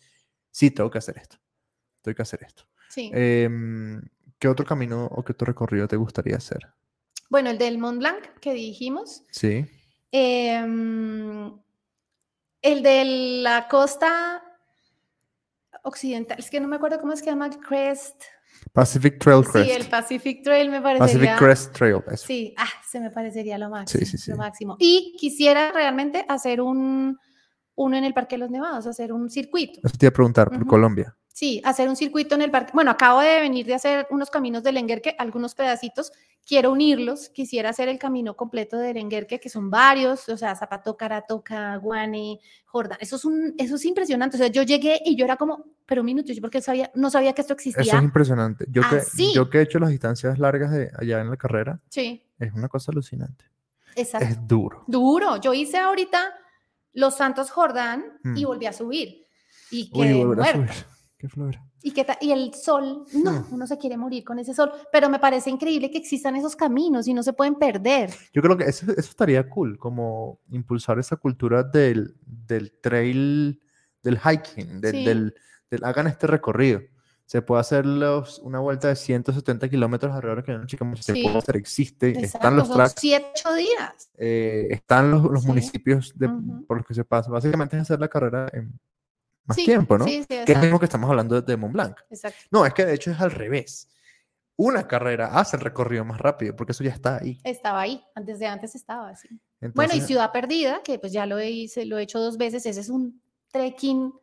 sí, tengo que hacer esto. Tengo que hacer esto. Sí. Em, ¿Qué otro camino o qué otro recorrido te gustaría hacer? Bueno, el del Mont Blanc que dijimos. Sí. Em, el de la costa occidental, es que no me acuerdo cómo es que se llama, Crest. Pacific Trail Crest. Sí, el Pacific Trail me parecería. Pacific Crest Trail, eso. Sí, ah, se me parecería lo máximo. Sí, sí, sí. Lo máximo. Y quisiera realmente hacer un, uno en el Parque de los Nevados, hacer un circuito. Eso te iba a preguntar, por Colombia. Sí, hacer un circuito en el parque. Bueno, acabo de venir de hacer unos caminos del Enguerque, algunos pedacitos. Quiero unirlos. Quisiera hacer el camino completo del Enguerque, que son varios, o sea, Zapato, Caratoca, Guane, Jordán. Eso es, un, eso es impresionante. O sea, yo llegué y yo era como, pero un minuto, yo porque sabía, no sabía que esto existía. Eso es impresionante. Yo, que, yo que he hecho las distancias largas de allá en la carrera, sí. es una cosa alucinante. Exacto. Es duro. Duro. Yo hice ahorita Los Santos Jordán y mm. volví a subir. Y quedé muerta. [laughs] ¿Y, y el sol, no, hmm. uno se quiere morir con ese sol, pero me parece increíble que existan esos caminos y no se pueden perder. Yo creo que eso, estaría cool, como impulsar esa cultura del, del trail, del hiking, del, del, hagan este recorrido. Se puede hacer los, una vuelta de 170 kilómetros alrededor de chica se puede hacer, existe, están los tracks. Siete, ocho días. Eh, están los, los municipios de, por los que se pasa. Básicamente es hacer la carrera en más tiempo, ¿no? Sí, que es lo mismo que estamos hablando de Mont Blanc. Exacto. No, es que de hecho es al revés. Una carrera hace el recorrido más rápido porque eso ya está ahí. Estaba ahí, antes de antes estaba así. bueno, y Ciudad Perdida, que pues ya lo hice, lo he hecho dos veces, ese es un trekking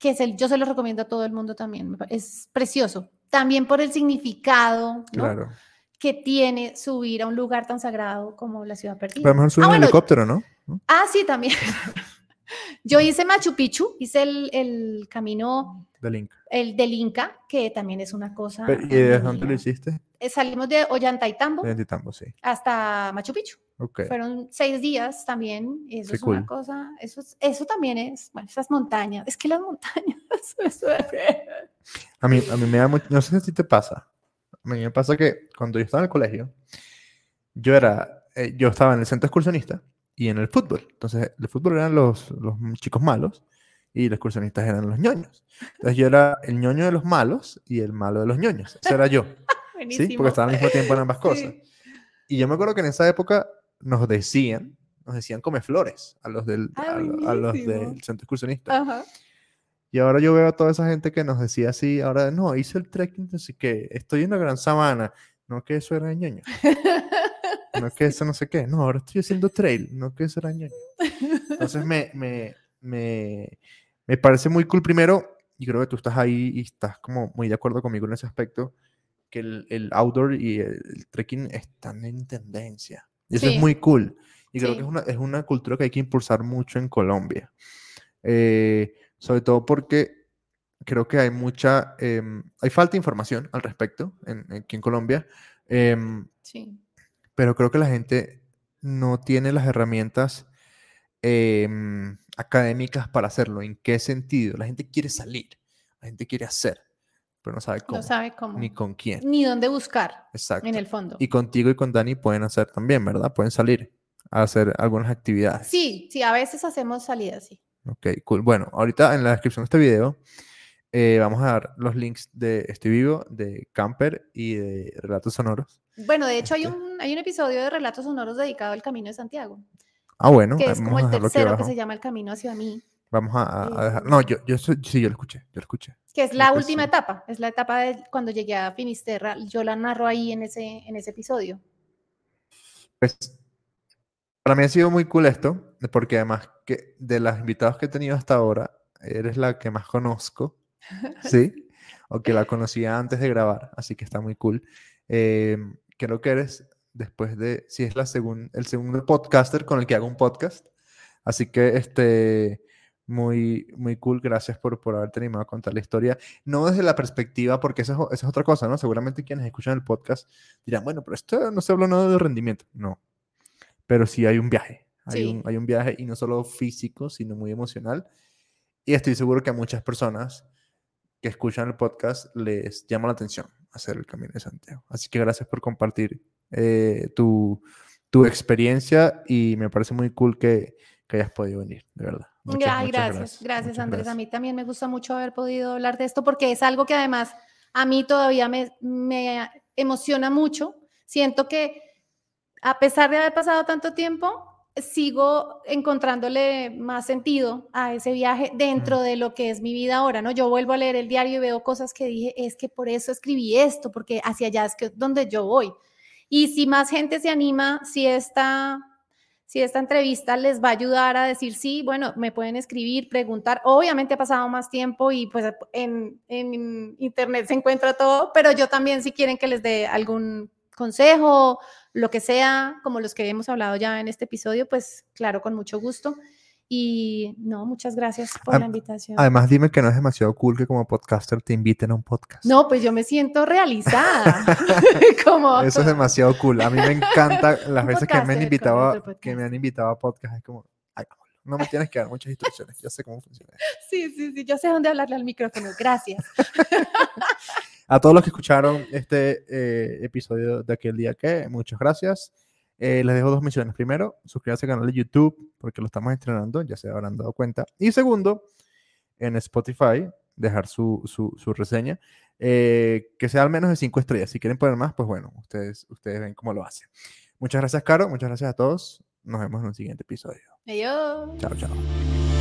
que es el, yo se lo recomiendo a todo el mundo también, es precioso. También por el significado ¿no? que tiene subir a un lugar tan sagrado como la Ciudad Perdida. Pero mejor subir ah, en helicóptero, ¿no? Ah, sí, también. [laughs] Yo hice Machu Picchu, hice el, el camino, Del Inca. el del Inca, que también es una cosa. ¿Y desde dónde lo hiciste? Eh, Salimos de Ollantaytambo Titambo, sí. hasta Machu Picchu. Ok. Fueron seis días también. Eso Qué es cool. una cosa, eso, es- eso también es, bueno, esas montañas, es que las montañas, [laughs] eso A mí, a mí me da mucho, no sé si te pasa. A mí me pasa que cuando yo estaba en el colegio, yo era, eh, yo estaba en el centro excursionista y en el fútbol. Entonces, el fútbol eran los, los chicos malos y los excursionistas eran los ñoños. Entonces, yo era el ñoño de los malos y el malo de los ñoños. Ese era yo, [laughs] ¿sí? Buenísimo. Porque estaba al mismo tiempo en ambas [laughs] cosas. Sí. Y yo me acuerdo que en esa época nos decían, nos decían come flores a los del, Ah, a, a los del centro excursionista. Ajá. Y ahora yo veo a toda esa gente que nos decía así, ahora no, hice el trekking, así que estoy en la gran sabana. No que eso era ñoño. No que eso no sé qué. No, ahora estoy haciendo trail. No que eso era ñoño. Entonces me, me, me, me parece muy cool primero, y creo que tú estás ahí y estás como muy de acuerdo conmigo en ese aspecto, que el, el outdoor y el, el trekking están en tendencia. Y eso Sí. es muy cool. Y creo que es una, es una cultura que hay que impulsar mucho en Colombia. Eh, sobre todo porque creo que hay mucha, em, hay falta de información al respecto en, aquí en Colombia, em, Sí. pero creo que la gente no tiene las herramientas em, académicas para hacerlo. ¿En qué sentido? La gente quiere salir, la gente quiere hacer, pero no sabe cómo, No sabe cómo. ni con quién. Ni dónde buscar Exacto. en el fondo. Y contigo y con Dani pueden hacer también, ¿verdad? Pueden salir a hacer algunas actividades. Sí, sí, a veces hacemos salidas, sí. Ok, cool. Bueno, ahorita en la descripción de este video eh, vamos a dar los links de Estoy Vivo, de Camper y de Relatos Sonoros. Bueno, de hecho hay Este. un, hay un episodio de Relatos Sonoros dedicado al Camino de Santiago, Ah, bueno, que es como el tercero que se llama El Camino hacia mí, Vamos a, dejar. No, yo, yo sí, yo lo escuché, yo lo escuché. que es la última etapa, es la etapa de cuando llegué a Finisterra, yo la narro ahí en ese, en ese episodio. Pues para mí ha sido muy cool esto, porque además que de las invitados que he tenido hasta ahora, eres la que más conozco, [laughs] ¿sí? O que la conocía antes de grabar, así que está muy cool. Eh, creo que eres, después de, si es la segun- el segundo podcaster con el que hago un podcast, así que este, muy, muy cool, gracias por, por haberte animado a contar la historia. No desde la perspectiva, porque esa es, esa es otra cosa, ¿no? Seguramente quienes escuchan el podcast dirán, bueno, pero esto no se habló nada de rendimiento. No, pero sí hay un viaje. Hay, Sí. un, hay un viaje y no solo físico, sino muy emocional. Y estoy seguro que a muchas personas que escuchan el podcast les llama la atención hacer el Camino de Santiago. Así que gracias por compartir eh, tu, tu experiencia y me parece muy cool que, que hayas podido venir, de verdad. Muchas, Ay, muchas gracias, gracias Andrés. A gracias. mí también me gusta mucho haber podido hablar de esto porque es algo que además a mí todavía me, me emociona mucho. Siento que a pesar de haber pasado tanto tiempo, sigo encontrándole más sentido a ese viaje dentro de lo que es mi vida ahora, ¿no? Yo vuelvo a leer el diario y veo cosas que dije, es que por eso escribí esto, porque hacia allá es que donde yo voy. Y si más gente se anima, si esta, si esta entrevista les va a ayudar a decir, sí, bueno, me pueden escribir, preguntar. Obviamente ha pasado más tiempo y pues en, en internet se encuentra todo, pero yo también si quieren que les dé algún consejo, lo que sea, como los que hemos hablado ya en este episodio, pues claro, con mucho gusto. Y no, muchas gracias por la invitación. Además, dime que no es demasiado cool que como podcaster te inviten a un podcast. No, pues yo me siento realizada. [laughs] [laughs] como, Eso es demasiado cool. A mí me encanta [laughs] las veces que me han invitado, que me han invitado a podcast. Es como, hagámoslo. No me tienes que dar muchas instrucciones. Yo sé cómo funciona. Sí, sí, sí, yo sé dónde hablarle al micrófono. Gracias. A todos los que escucharon este eh, episodio de aquel día que, muchas gracias. Eh, les dejo dos misiones. Primero, suscríbanse al canal de YouTube porque lo estamos estrenando, ya se habrán dado cuenta. Y segundo, en Spotify, dejar su, su, su reseña, eh, que sea al menos de cinco estrellas. Si quieren poner más, pues bueno, ustedes, ustedes ven cómo lo hacen. Muchas gracias, Caro. Muchas gracias a todos. Nos vemos en un siguiente episodio. Adiós. Chao, chao.